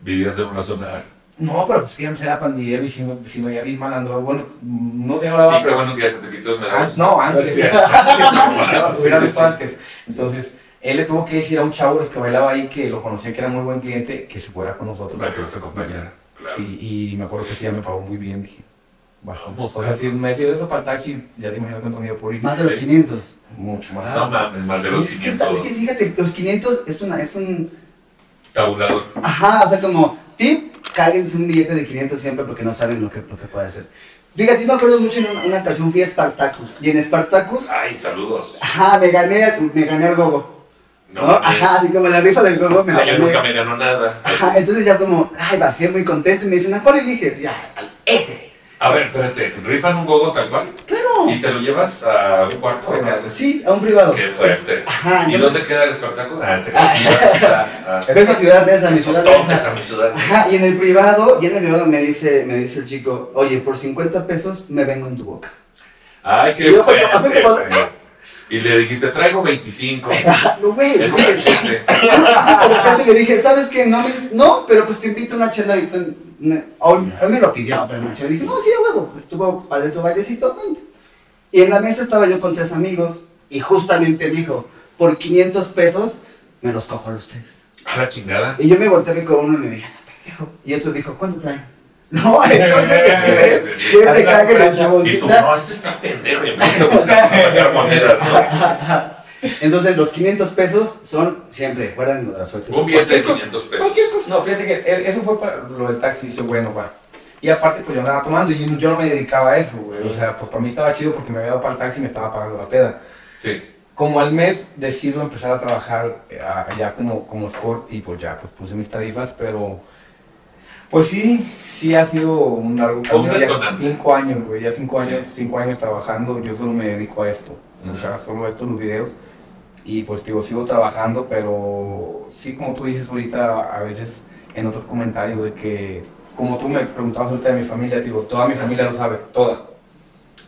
Vivías en una zona. no, pero pues fíjate, era pandillero y si me, si me había visto malandro, bueno, no sé ahora. Sí, pero bueno, que ya se te quitó el medallo. Antes, no, antes. No, hubiera visto antes. Entonces, él le tuvo que decir a un chavo los que bailaba ahí que lo conocía, que era muy buen cliente, que se fuera con nosotros. Para que nos acompañara. Claro. Sí, y me acuerdo que sí, ya me pagó muy bien, dije. Bueno, Vamos. o sea, si me decía eso para el taxi, ya te imaginas cuánto me iba por ir. Más de los Sí. 500. Mucho más. No mames, más de los es, que, ¿sabes 500. qué? Fíjate, los 500 es, una, es un. Tabulador. Ajá, o sea, como tip, cáguense un billete de 500 siempre porque no saben lo que, lo que puede hacer. Fíjate, yo me acuerdo mucho en una, una ocasión fui a Spartacus. Y en Spartacus, Ay, saludos. ajá, me gané, me gané al gogo. No. Ajá, así como la rifa del gogo me la Ay, yo gané. nunca me ganó nada. Ajá, entonces ya como, ay, bajé muy contento y me dicen, ¿a cuál eliges? Ya, al ese. A ver, espérate, ¿rifan un gogo tal cual? Claro. ¿Y te lo llevas a un cuarto o qué haces? Sí, a un privado. Qué fuerte. Ajá, ¿Y dónde queda el Espartaco? Ah, te queda ah, De esa ciudad de esa, mi ciudad de Sototes esa. a mi ciudad. Ajá, y en el privado, y en el privado me dice, me dice el chico, oye, por 50 pesos me vengo en tu boca. Ay, qué fuerte. Y le dijiste, traigo 25. Ajá, no, güey. De repente le dije, ¿sabes qué? No, me, no, pero pues te invito a una chela ahorita. Hoy, hoy me lo pidió, pero chela. Dije, no, sí, a huevo, pues, estuvo padre tu bailecito, vente. Y en la mesa estaba yo con tres amigos y justamente dijo, por 500 pesos me los cojo a los tres. A la chingada. Y yo me volteé con uno y me dije, está pendejo. Y otro dijo, ¿cuánto traen? No, entonces, sí. siempre caga en la Y tú, chaboncita. no, este está pendejo. Y empezaste a buscar monedas, ¿no? Entonces, los 500 pesos son siempre, guarden la suerte. Un billete de Cualquier cosa, 500 pesos. Cualquier cosa. No, fíjate que e- eso fue para lo del taxi, dije, bueno, va. Y aparte, pues yo andaba tomando y yo no me dedicaba a eso, güey. O sea, pues para mí estaba chido porque me había dado para el taxi y me estaba pagando la peda. Sí. Como al mes decido empezar a trabajar eh, ya como, como sport y pues ya, pues puse mis tarifas, pero pues sí, sí ha sido un largo camino, ya cinco años, güey, ya cinco años, Sí. cinco años trabajando, yo solo me dedico a esto, o sea, solo a estos los videos y pues digo, sigo trabajando, pero sí como tú dices ahorita, a veces en otros comentarios de que, como tú me preguntabas ahorita de mi familia, digo, toda mi familia Sí. lo sabe, toda.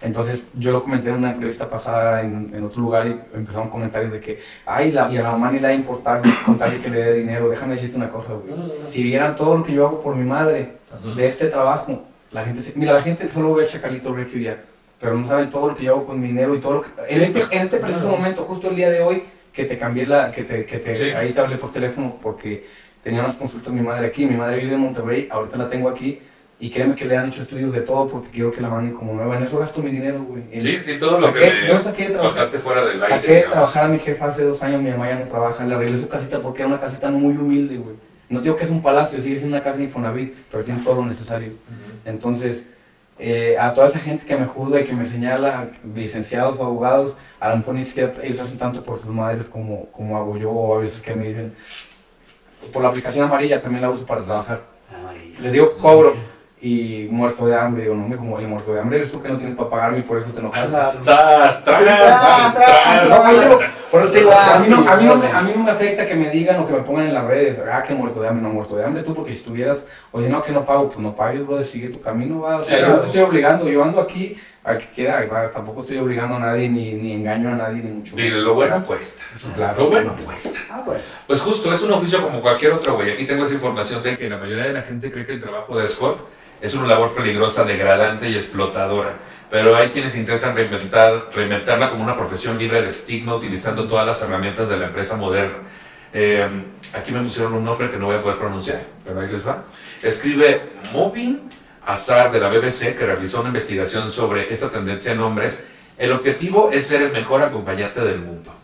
Entonces yo lo comenté en una entrevista pasada en, en otro lugar y empezaron comentarios de que, ay, la, y a la mamá ni le va a importar contarle que le dé dinero. Déjame decirte una cosa, güey. Si vieran todo lo que yo hago por mi madre, de este trabajo, la gente, se- mira, la gente solo ve el Chacalito Regio y ya, pero no saben todo lo que yo hago con mi dinero y todo lo que... En Sí, este, pues, en este preciso claro. momento, justo el día de hoy, que te cambié la, que te, que te, Sí. ahí te hablé por teléfono porque tenía unas consultas mi madre aquí, mi madre vive en Monterrey, ahorita la tengo aquí, y créeme que le han hecho estudios de todo porque quiero que la manden como nueva, en eso gasto mi dinero, güey. Sí, sí, todo lo que yo saqué de trabajar. fuera del aire. Saqué de trabajar a mi jefa hace dos años, mi mamá ya no trabaja, le arreglé su casita porque era una casita muy humilde, güey. No digo que es un palacio, sigue siendo una casa de Infonavit, pero tiene todo lo necesario. Entonces, eh, a toda esa gente que me juzga y que me señala, licenciados o abogados, a lo mejor ni siquiera ellos hacen tanto por sus madres como, como hago yo, o a veces que me dicen, por la aplicación amarilla también la uso para trabajar. Ay, Les digo, cobro. Y muerto de hambre, digo, no, me como muerto de hambre, eres tú que no tienes para pagarme y por eso te enojas. digo, por eso te digo, a mí, no, a, mí no me, a mí no me afecta que me digan o que me pongan en las redes, ah, que muerto de hambre, no muerto de hambre tú, porque si estuvieras, o si no, que no pago, pues no pagues, bro, sigue tu camino, va. O sea, Sí, yo no te estoy obligando, yo ando aquí al que quiera, tampoco estoy obligando a nadie, ni, ni engaño a nadie, ni mucho Dile, menos. lo bueno cuesta. Claro. Lo bueno cuesta. Ah, bueno. Pues justo, es un oficio como cualquier otro, güey. Aquí tengo esa información de que la mayoría de la gente cree que el trabajo de escort es una labor peligrosa, degradante y explotadora. Pero hay quienes intentan reinventar, reinventarla como una profesión libre de estigma utilizando todas las herramientas de la empresa moderna. Eh, aquí me pusieron un nombre que no voy a poder pronunciar, pero ahí les va. Escribe Movin Azar de la BBC, que realizó una investigación sobre esta tendencia en hombres. El objetivo es ser el mejor acompañante del mundo.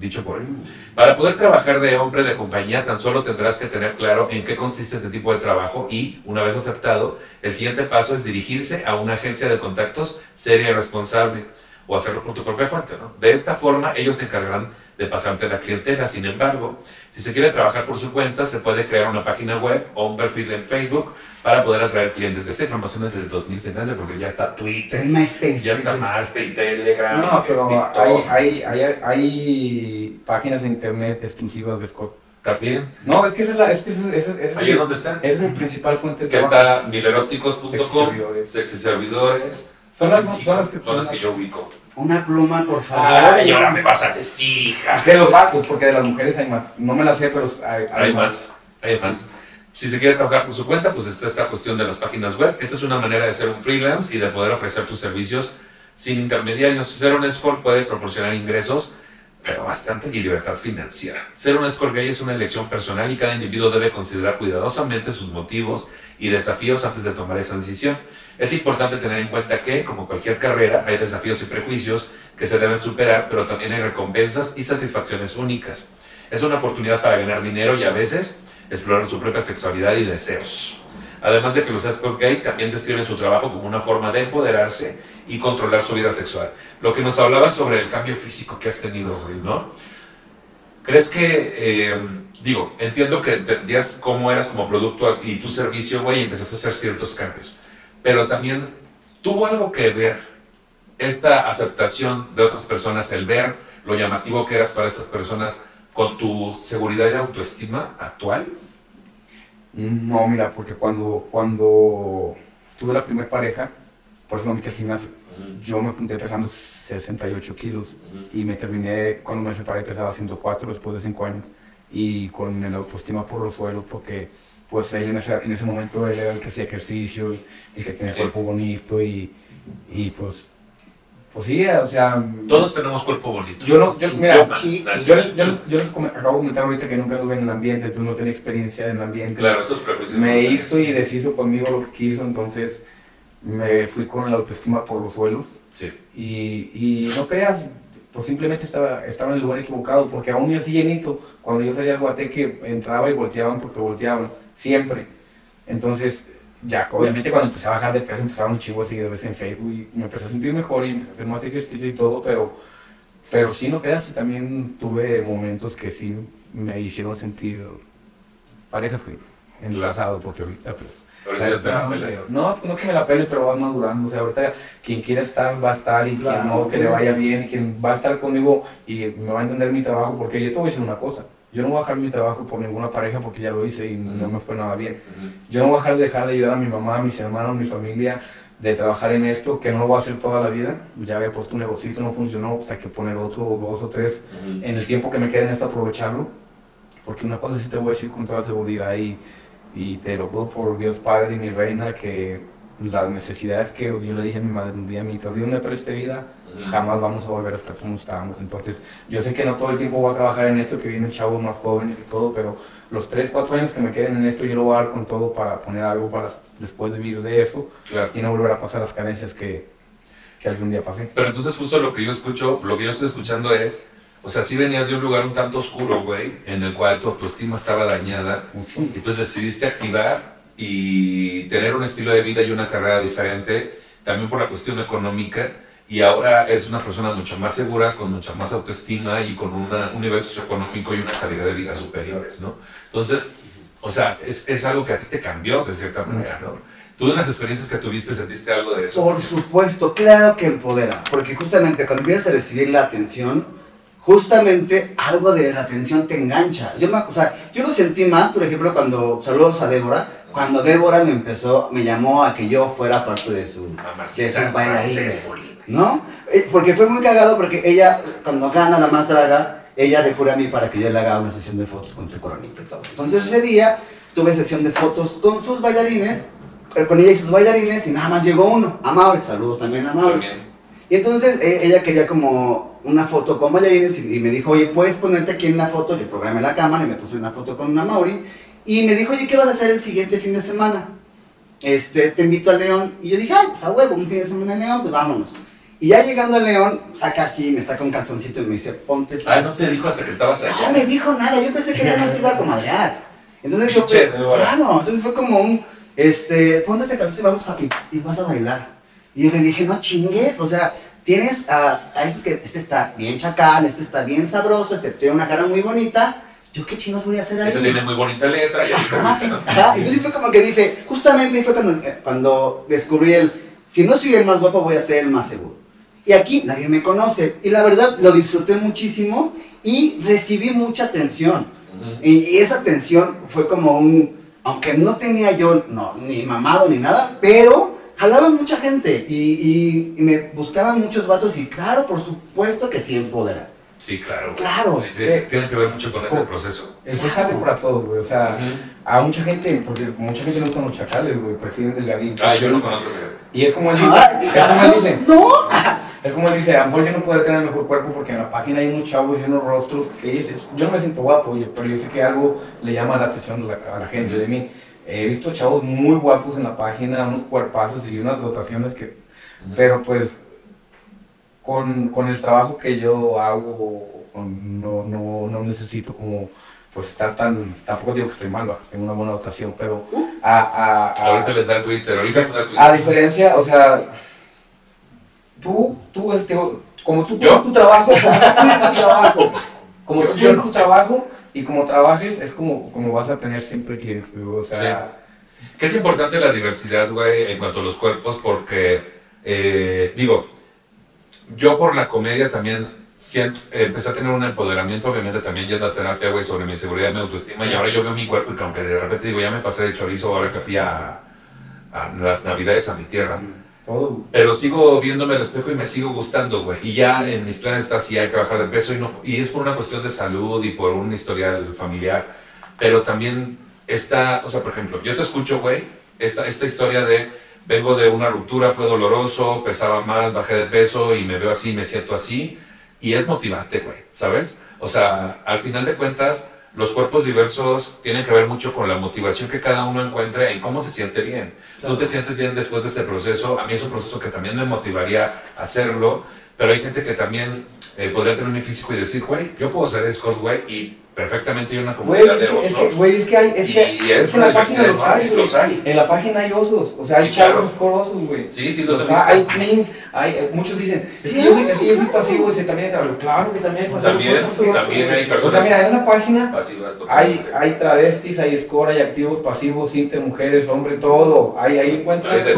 Dicho por él. Para poder trabajar de hombre de compañía, tan solo tendrás que tener claro en qué consiste este tipo de trabajo y, una vez aceptado, el siguiente paso es dirigirse a una agencia de contactos seria y responsable o hacerlo por tu propia cuenta. De esta forma, ellos se encargarán de pasarte la clientela. Sin embargo, si se quiere trabajar por su cuenta, se puede crear una página web o un perfil en Facebook para poder atraer clientes. Esta información es del 2016 porque ya está Twitter, MySpace. ya está. MySpace, Telegram, No, pero TikTok. hay, hay, hay, hay páginas de internet exclusivas de escort. También. No, es que esa es la, es que esa, esa- esa es, Ahí es donde está. es mi principal fuente de Que trabajo. está mileróticos.com, Sexyservidores. sexyservidores. Son las, son las que Son las que yo ubico. Una pluma, por favor. Ay, ahora me vas a decir, hija. De los vatos, porque de las mujeres hay más. No me las sé, pero hay, Hay más, hay más. Si se quiere trabajar por su cuenta, pues está esta cuestión de las páginas web. Esta es una manera de ser un freelance y de poder ofrecer tus servicios sin intermediarios. Ser un escort puede proporcionar ingresos, pero bastante, y libertad financiera. Ser un escort gay es una elección personal y cada individuo debe considerar cuidadosamente sus motivos y desafíos antes de tomar esa decisión. Es importante tener en cuenta que, como cualquier carrera, hay desafíos y prejuicios que se deben superar, pero también hay recompensas y satisfacciones únicas. Es una oportunidad para ganar dinero y a veces explorar su propia sexualidad y deseos. Además de que los escort gay también describen su trabajo como una forma de empoderarse y controlar su vida sexual. Lo que nos hablaba sobre el cambio físico que has tenido, güey, ¿no? ¿Crees que, eh, digo, entiendo que entendías cómo eras como producto y tu servicio, güey, y empezaste a hacer ciertos cambios, pero también tuvo algo que ver esta aceptación de otras personas, el ver lo llamativo que eras para estas personas con tu seguridad y autoestima actual? No, mira, porque cuando, cuando tuve la primera pareja, por eso me metí al gimnasio. Yo me junté pesando 68 kilos y me terminé, cuando me separé pesaba 104 después de 5 años y con el autoestima por los suelos porque pues él en ese, en ese momento él era el que hacía ejercicio, el, el que tenía Sí. cuerpo bonito y, y pues, pues sí, o sea... Todos tenemos cuerpo bonito. Yo no, yo, mira, Yo sí, les, yo les- yo les come- acabo de comentar ahorita que nunca estuve en el ambiente, entonces no tenía experiencia en el ambiente. Claro, esos prejuicios. Me hizo y deshizo conmigo lo que quiso, entonces me fui con la autoestima por los suelos. Sí. Y, y no creas, pues simplemente estaba, estaba en el lugar equivocado, porque aún yo así llenito, cuando yo salía al guateque entraba y volteaban porque volteaban, siempre. Entonces, ya, obviamente cuando empecé a bajar de peso empezaron un chivo de seguidores en Facebook y me empecé a sentir mejor y empecé a hacer más ejercicio y todo, pero, pero sí, no creas, también tuve momentos que sí me hicieron sentir parejas que en el Claro. pasado, porque ahorita pues... Ahorita ya te la no, no, no que me la pele, pero va madurando. O sea, ahorita quien quiera estar va a estar y Claro. quien no, que le vaya bien. Quien va a estar conmigo y me va a entender mi trabajo, porque yo te voy a decir una cosa. Yo no voy a dejar mi trabajo por ninguna pareja porque ya lo hice y no me fue nada bien. Yo no voy a dejar de, dejar de ayudar a mi mamá, a mis hermanos, a mi familia, de trabajar en esto, que no lo voy a hacer toda la vida. Ya había puesto un negocito, no funcionó, pues hay que poner otro, dos o tres en el tiempo que me quede en esto aprovecharlo, porque una cosa sí te voy a decir con toda seguridad y, y te lo juro por Dios Padre y mi reina que las necesidades que yo le dije a mi madre un día, mientras Dios me preste vida. Jamás vamos a volver a estar como estábamos. Entonces, yo sé que no todo el tiempo voy a trabajar en esto, que vienen chavos más jóvenes y todo, pero los 3, 4 años que me queden en esto, yo lo voy a dar con todo para poner algo para después de vivir de eso Claro. y no volver a pasar las carencias que, que algún día pasé. Pero entonces justo lo que yo escucho, lo que yo estoy escuchando es, o sea, si venías de un lugar un tanto oscuro, güey, en el cual tu autoestima estaba dañada, Mucho. entonces decidiste activar y tener un estilo de vida y una carrera diferente, también por la cuestión económica, y ahora eres una persona mucho más segura, con mucha más autoestima y con una- un nivel socioeconómico y una calidad de vida superiores, ¿no? Entonces, o sea, es, es algo que a ti te cambió de cierta manera, ¿no? Tú de las experiencias que tuviste sentiste algo de eso. Por supuesto, claro que empodera, porque justamente cuando empiezas a recibir la atención, justamente algo de la atención te engancha. Yo, me, o sea, yo lo sentí más, por ejemplo, cuando, saludos a Débora, cuando Débora me empezó, me llamó a que yo fuera parte de su, Mamacita, de sus bailarines. ¿No? Eh, Porque fue muy cagado porque ella, cuando gana la más draga, ella recurre a mí para que yo le haga una sesión de fotos con su coronita y todo. Entonces ese día tuve sesión de fotos con sus bailarines, eh, con ella y sus bailarines, y nada más llegó uno, a Mauri, saludos también a Mauri. También. Y entonces eh, ella quería como una foto con bailarines y, y me dijo, oye, ¿puedes ponerte aquí en la foto? Yo programé la cámara y me puse una foto con una Mauri. Y me dijo, oye, ¿qué vas a hacer el siguiente fin de semana? Este, te invito a León. Y yo dije, ay, pues a huevo, un fin de semana en León, pues vámonos. Y ya llegando a León, saca así, me saca un calzoncito y me dice, ponte esta. Ay, no te dijo hasta que estabas allá. No me dijo nada, yo pensé que nada más iba a comadrear. Entonces yo fue, claro, entonces fue como un, este, ponte este calzón y vamos a, y, y vas a bailar. Y yo le dije, no chingues, o sea, tienes a, a esos que, este está bien chacal, este está bien sabroso, este tiene una cara muy bonita, yo qué chingos voy a hacer ahí. Ese tiene muy bonita letra y así Ajá, ajá, entonces fue como que dije, justamente fue cuando, cuando descubrí el, si no soy el más guapo voy a ser el más seguro. Y aquí nadie me conoce. Y la verdad lo disfruté muchísimo y recibí mucha atención. Ujú. Y, y esa atención fue como un, aunque no tenía yo no, ni mamado ni nada, pero jalaban mucha gente y, y- y me buscaban muchos vatos y claro, por supuesto que sí empodera. Sí, claro. Claro. Tiene, Eh, tiene que ver mucho con ese oh. proceso. Eso sale para todos, güey. O sea, Ujú. a mucha gente, porque mucha gente no gustan los chacales, güey. Prefieren delgaditos. Ah, yo no conozco ese. Y es como él dice. Ay, es como él dice. no, Es como él dice, a lo mejor yo no podré tener el mejor cuerpo porque en la página hay unos chavos y unos rostros que dices, yo no me siento guapo, oye, pero yo sé que algo le llama la atención a la, a la gente de mí. He visto chavos muy guapos en la página, unos cuerpazos y unas dotaciones que... Pero pues con, con el trabajo que yo hago, no, no, no necesito como pues estar tan... Tampoco digo que estoy malo, tengo una buena dotación, pero a, a, a- Ahorita les da el Twitter, ahorita les da el Twitter. a diferencia, o sea, tú, tú, este, como tú tienes tu trabajo, como tú tienes tu trabajo, como tú tienes tu trabajo y como trabajes, es como, como vas a tener siempre güey, o sea, Que es importante la diversidad, güey, en cuanto a los cuerpos, porque, eh, digo, yo por la comedia también siento- eh, empecé a tener un empoderamiento, obviamente también yendo a terapia, güey, sobre mi seguridad, mi autoestima, y ahora yo veo mi cuerpo y que aunque de repente digo, ya me pasé de chorizo ahora que fui a, a las navidades a mi tierra. Todo. Pero sigo viéndome al espejo y me sigo gustando, güey. Y ya en mis planes está así, hay que bajar de peso. Y, no, y es por una cuestión de salud y por un historial familiar. Pero también está, o sea, por ejemplo, yo te escucho, güey, esta, esta historia de vengo de una ruptura, fue doloroso, pesaba más, bajé de peso y me veo así, me siento así. Y es motivante, güey, ¿sabes? O sea, al final de cuentas, los cuerpos diversos tienen que ver mucho con la motivación que cada uno encuentre en cómo se siente bien. Tú te sientes bien después de ese proceso. A mí es un proceso que también me motivaría a hacerlo, pero hay gente que también eh, podría tener mi físico y decir, güey, yo puedo ser escort, güey, y perfectamente hay una comunidad de osos. güey, es que hay, es Y que, es es que en la página los hay, los hay. En la página hay osos, o sea, hay Sí, claro. chavos escorosos, güey. Sí, sí, los visto. hay cleans, hay, eh, muchos dicen, es que yo soy, es que yo soy pasivo, dice también hay trabajo. Claro que también hay pasivos. También, también hay güey. O sea, personas- mira, en esa página hay, hay travestis, hay score, hay activos, pasivos, inter, mujeres, hombre, todo. Ahí, ahí encuentras Hay de de,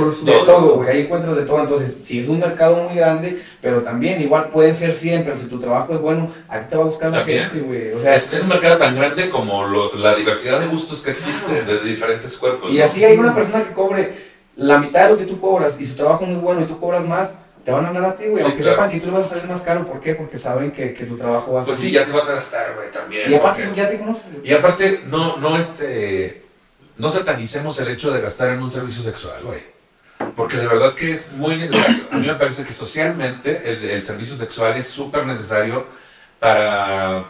todo. güey. Ahí encuentras de todo. Entonces, sí es un mercado muy grande, pero también igual pueden ser 100, pero si tu trabajo es bueno, a ti te va a buscar la También. gente, güey. O sea, Es, mercado tan grande como lo- la diversidad de gustos que existe de diferentes cuerpos. Y ¿no? así hay una persona que cobre la mitad de lo que tú cobras y su trabajo no es bueno y tú cobras más, te van a ganar a ti, güey. Sí, Aunque claro. sepan que tú le vas a salir más caro. ¿Por qué? Porque saben que, que tu trabajo va a Pues sí, ya se vas a gastar, güey, también. Y aparte, porque- ya te conoces. Y aparte, no, no, este, no satanicemos el hecho de gastar en un servicio sexual, güey. Porque de verdad que es muy necesario. A mí me parece que socialmente el, el servicio sexual es súper necesario para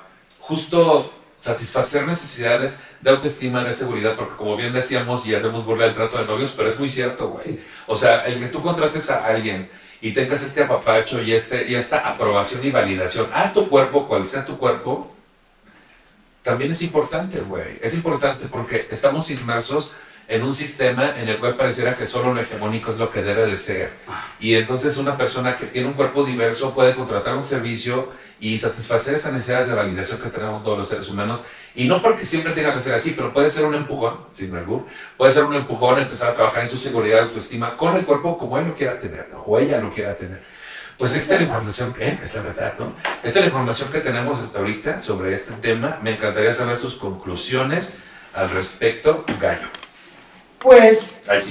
justo satisfacer necesidades de autoestima, de seguridad, porque como bien decíamos y hacemos burla del trato de novios, pero es muy cierto, güey. Sí. O sea, el que tú contrates a alguien y tengas este apapacho y, este, y esta aprobación y validación a tu cuerpo, cual sea tu cuerpo, también es importante, güey. Es importante porque estamos inmersos en un sistema en el cual pareciera que solo lo hegemónico es lo que debe de ser. Y entonces una persona que tiene un cuerpo diverso puede contratar un servicio y satisfacer esas necesidades de validación que tenemos todos los seres humanos. Y no porque siempre tenga que ser así, pero puede ser un empujón, sin albur, puede ser un empujón a empezar a trabajar en su seguridad autoestima con el cuerpo como él lo quiera tener, ¿no? o ella lo quiera tener. Pues esta es la información que, es la verdad, ¿no? Esta es la información que tenemos hasta ahorita sobre este tema. Me encantaría saber sus conclusiones al respecto, Gallo. Pues Ahí sí.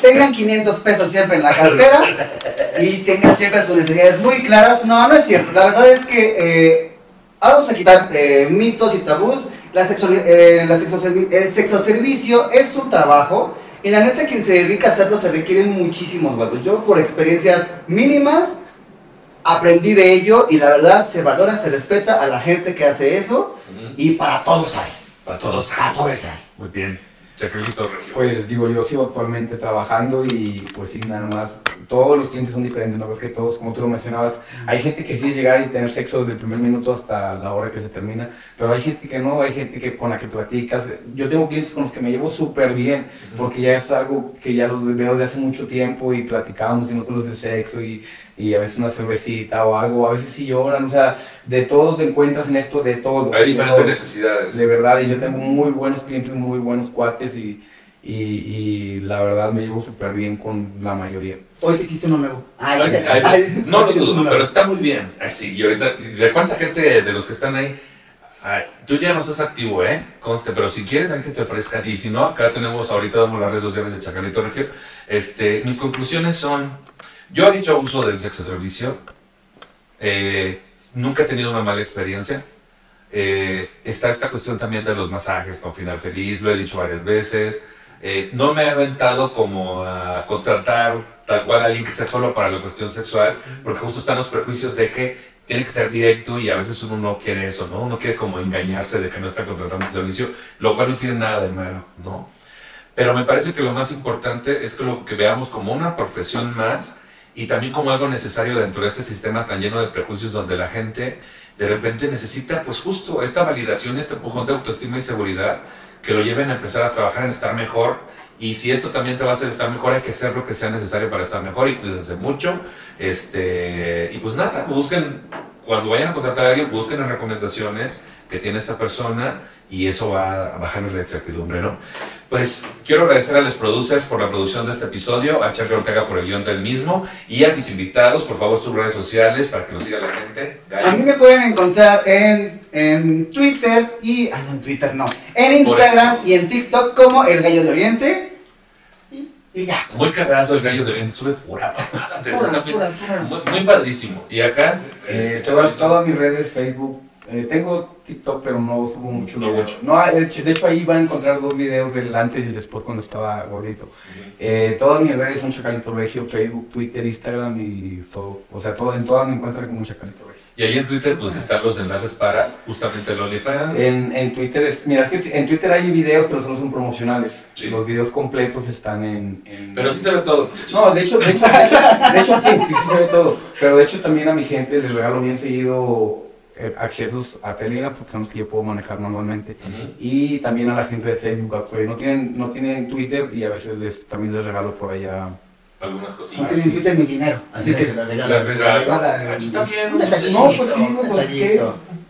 tengan 500 pesos siempre en la cartera y tengan siempre sus necesidades muy claras. No, no es cierto. La verdad es que eh, vamos a quitar eh, mitos y tabús. La sexuali- eh, la el sexoservicio es un trabajo y la neta quien se dedica a hacerlo se requieren muchísimos huevos. Yo por experiencias mínimas aprendí de ello y la verdad se valora, se respeta a la gente que hace eso y para todos hay. Para todos. Para todos hay. Muy bien. Pues digo, yo sigo actualmente trabajando y pues sí, nada más, todos los clientes son diferentes, ¿no? Es que todos, como tú lo mencionabas, hay gente que sí es llegar y tener sexo desde el primer minuto hasta la hora que se termina, pero hay gente que no, hay gente que con la que platicas. Yo tengo clientes con los que me llevo súper bien, porque ya es algo que ya los veo desde hace mucho tiempo y platicamos y no solo es de sexo y, y a veces una cervecita o algo, a veces sí lloran, o sea, de todo te encuentras en esto, de todo. Hay diferentes todo. necesidades. De verdad, y yo tengo muy buenos clientes, muy buenos cuates y, y, y la verdad me llevo súper bien con la mayoría. Hoy te hiciste uno nuevo. Ay, Ay, ay, ay, no lo uno dudo, nuevo. pero está muy bien. Así, y ahorita, ¿de cuánta gente de los que están ahí? Ay, tú ya no estás activo, ¿eh? Conste, pero si quieres, hay que te ofrezcan. Y si no, acá tenemos, ahorita damos las redes sociales de Chacalito Regio. Este, mis conclusiones son: yo he hecho uso del sexo servicio. eh, nunca he tenido una mala experiencia. Eh, está esta cuestión también de los masajes con final feliz, lo he dicho varias veces. Eh, no me he aventado como a contratar tal cual a alguien que sea solo para la cuestión sexual, porque justo están los prejuicios de que tiene que ser directo y a veces uno no quiere eso, ¿no? Uno quiere como engañarse de que no está contratando un servicio, lo cual no tiene nada de malo, ¿no? Pero me parece que lo más importante es que lo que veamos como una profesión más y también como algo necesario dentro de este sistema tan lleno de prejuicios donde la gente de repente necesita pues justo esta validación, este empujón de autoestima y seguridad que lo lleven a empezar a trabajar en estar mejor. Y si esto también te va a hacer estar mejor hay que hacer lo que sea necesario para estar mejor y cuídense mucho. Este y pues nada, busquen cuando vayan a contratar a alguien, busquen las recomendaciones que tiene esta persona y eso va a bajarles la incertidumbre, ¿no? Pues quiero agradecer a los producers por la producción de este episodio, a Charlie Ortega por el guion del mismo y a mis invitados, por favor, sus redes sociales para que nos siga la gente. A mí me pueden encontrar en, en Twitter y. Ah, no, en Twitter no. En Instagram y en TikTok como El Gallo de Oriente. Y, ya. Muy cagado el gallo de bien, sube pura mamada. Muy, muy padrísimo. Y acá, Eh, este, todas, todas mis redes, Facebook, eh, tengo TikTok, pero no subo mucho. No video. No, de, hecho, de hecho ahí van a encontrar dos videos del antes y el después cuando estaba gordito. Eh, todas mis redes son Chacalito Regio, Facebook, Twitter, Instagram y todo. O sea, todo, en todas me encuentran como Chacalito Regio. Y ahí en Twitter, pues están los enlaces para justamente el OnlyFans. En, en Twitter, es, mira, es que en Twitter hay videos, pero solo son promocionales. Sí. Los videos completos están en... en- Pero sí se ve todo. No, de hecho, de hecho, de hecho, de hecho sí, sí, sí se ve todo. Pero de hecho también a mi gente les regalo bien seguido accesos a Telegram, porque son los que yo puedo manejar manualmente. Ujú. Y también a la gente de Facebook, pues no tienen, no tienen Twitter y a veces les, también les regalo por allá. Algunas No cosillas. tienen Twitter ni dinero. Así que. Las regalo. eh, No, pues sí, no, pues,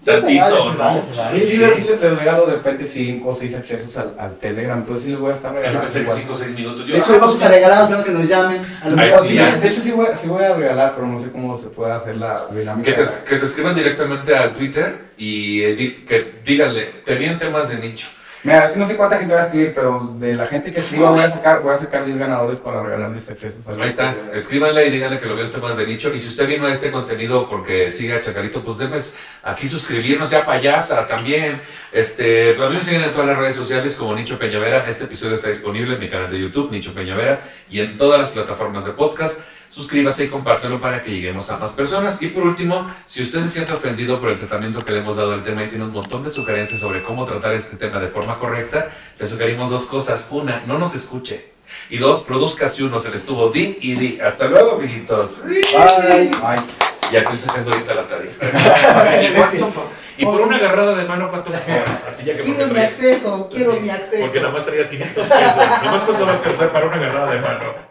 Tantito, ¿no? Sí, sí, les, sí les regalo de repente 5 o 6 accesos al, al Telegram, entonces sí les voy a estar Yo regalando. pensé que igual. 5 o 6 minutos. Yo, De hecho, hoy vamos a regalar los que nos llamen. A lo mejor sí, de hecho sí voy, sí voy a regalar, pero no sé cómo se puede hacer la dinámica. que, te, que te escriban directamente al Twitter y eh, di- que díganle, te vienen temas de nicho. No sé cuánta gente va a escribir, pero de la gente que escriba voy a sacar, voy a sacar 10 ganadores para regalarles accesos. Ahí está, escríbanle y díganle que lo veo en temas de nicho. Y si usted vino a este contenido porque sigue a Chacarito, pues denme aquí suscribir, no sea payasa también. Este, mí me siguen en todas las redes sociales como Nicho Peñavera. Este episodio está disponible en mi canal de YouTube, Nicho Peñavera, y en todas las plataformas de podcast. Suscríbase y compártelo para que lleguemos a más personas. Y por último, si usted se siente ofendido por el tratamiento que le hemos dado al tema y tiene un montón de sugerencias sobre cómo tratar este tema de forma correcta, le sugerimos dos cosas. Una, no nos escuche. Y dos, produzca si uno se le estuvo di y di. Hasta luego, amiguitos. Bye. Bye. Y aquí sacando ahorita la tarifa. ¿Y por- una agarrada de mano, ¿cuánto me cobras? Así ya que porque Quiero mi acceso, quiero Sí, mi acceso. Porque nada más traías 500 pesos. Nomás pues va a alcanzar para una agarrada de mano.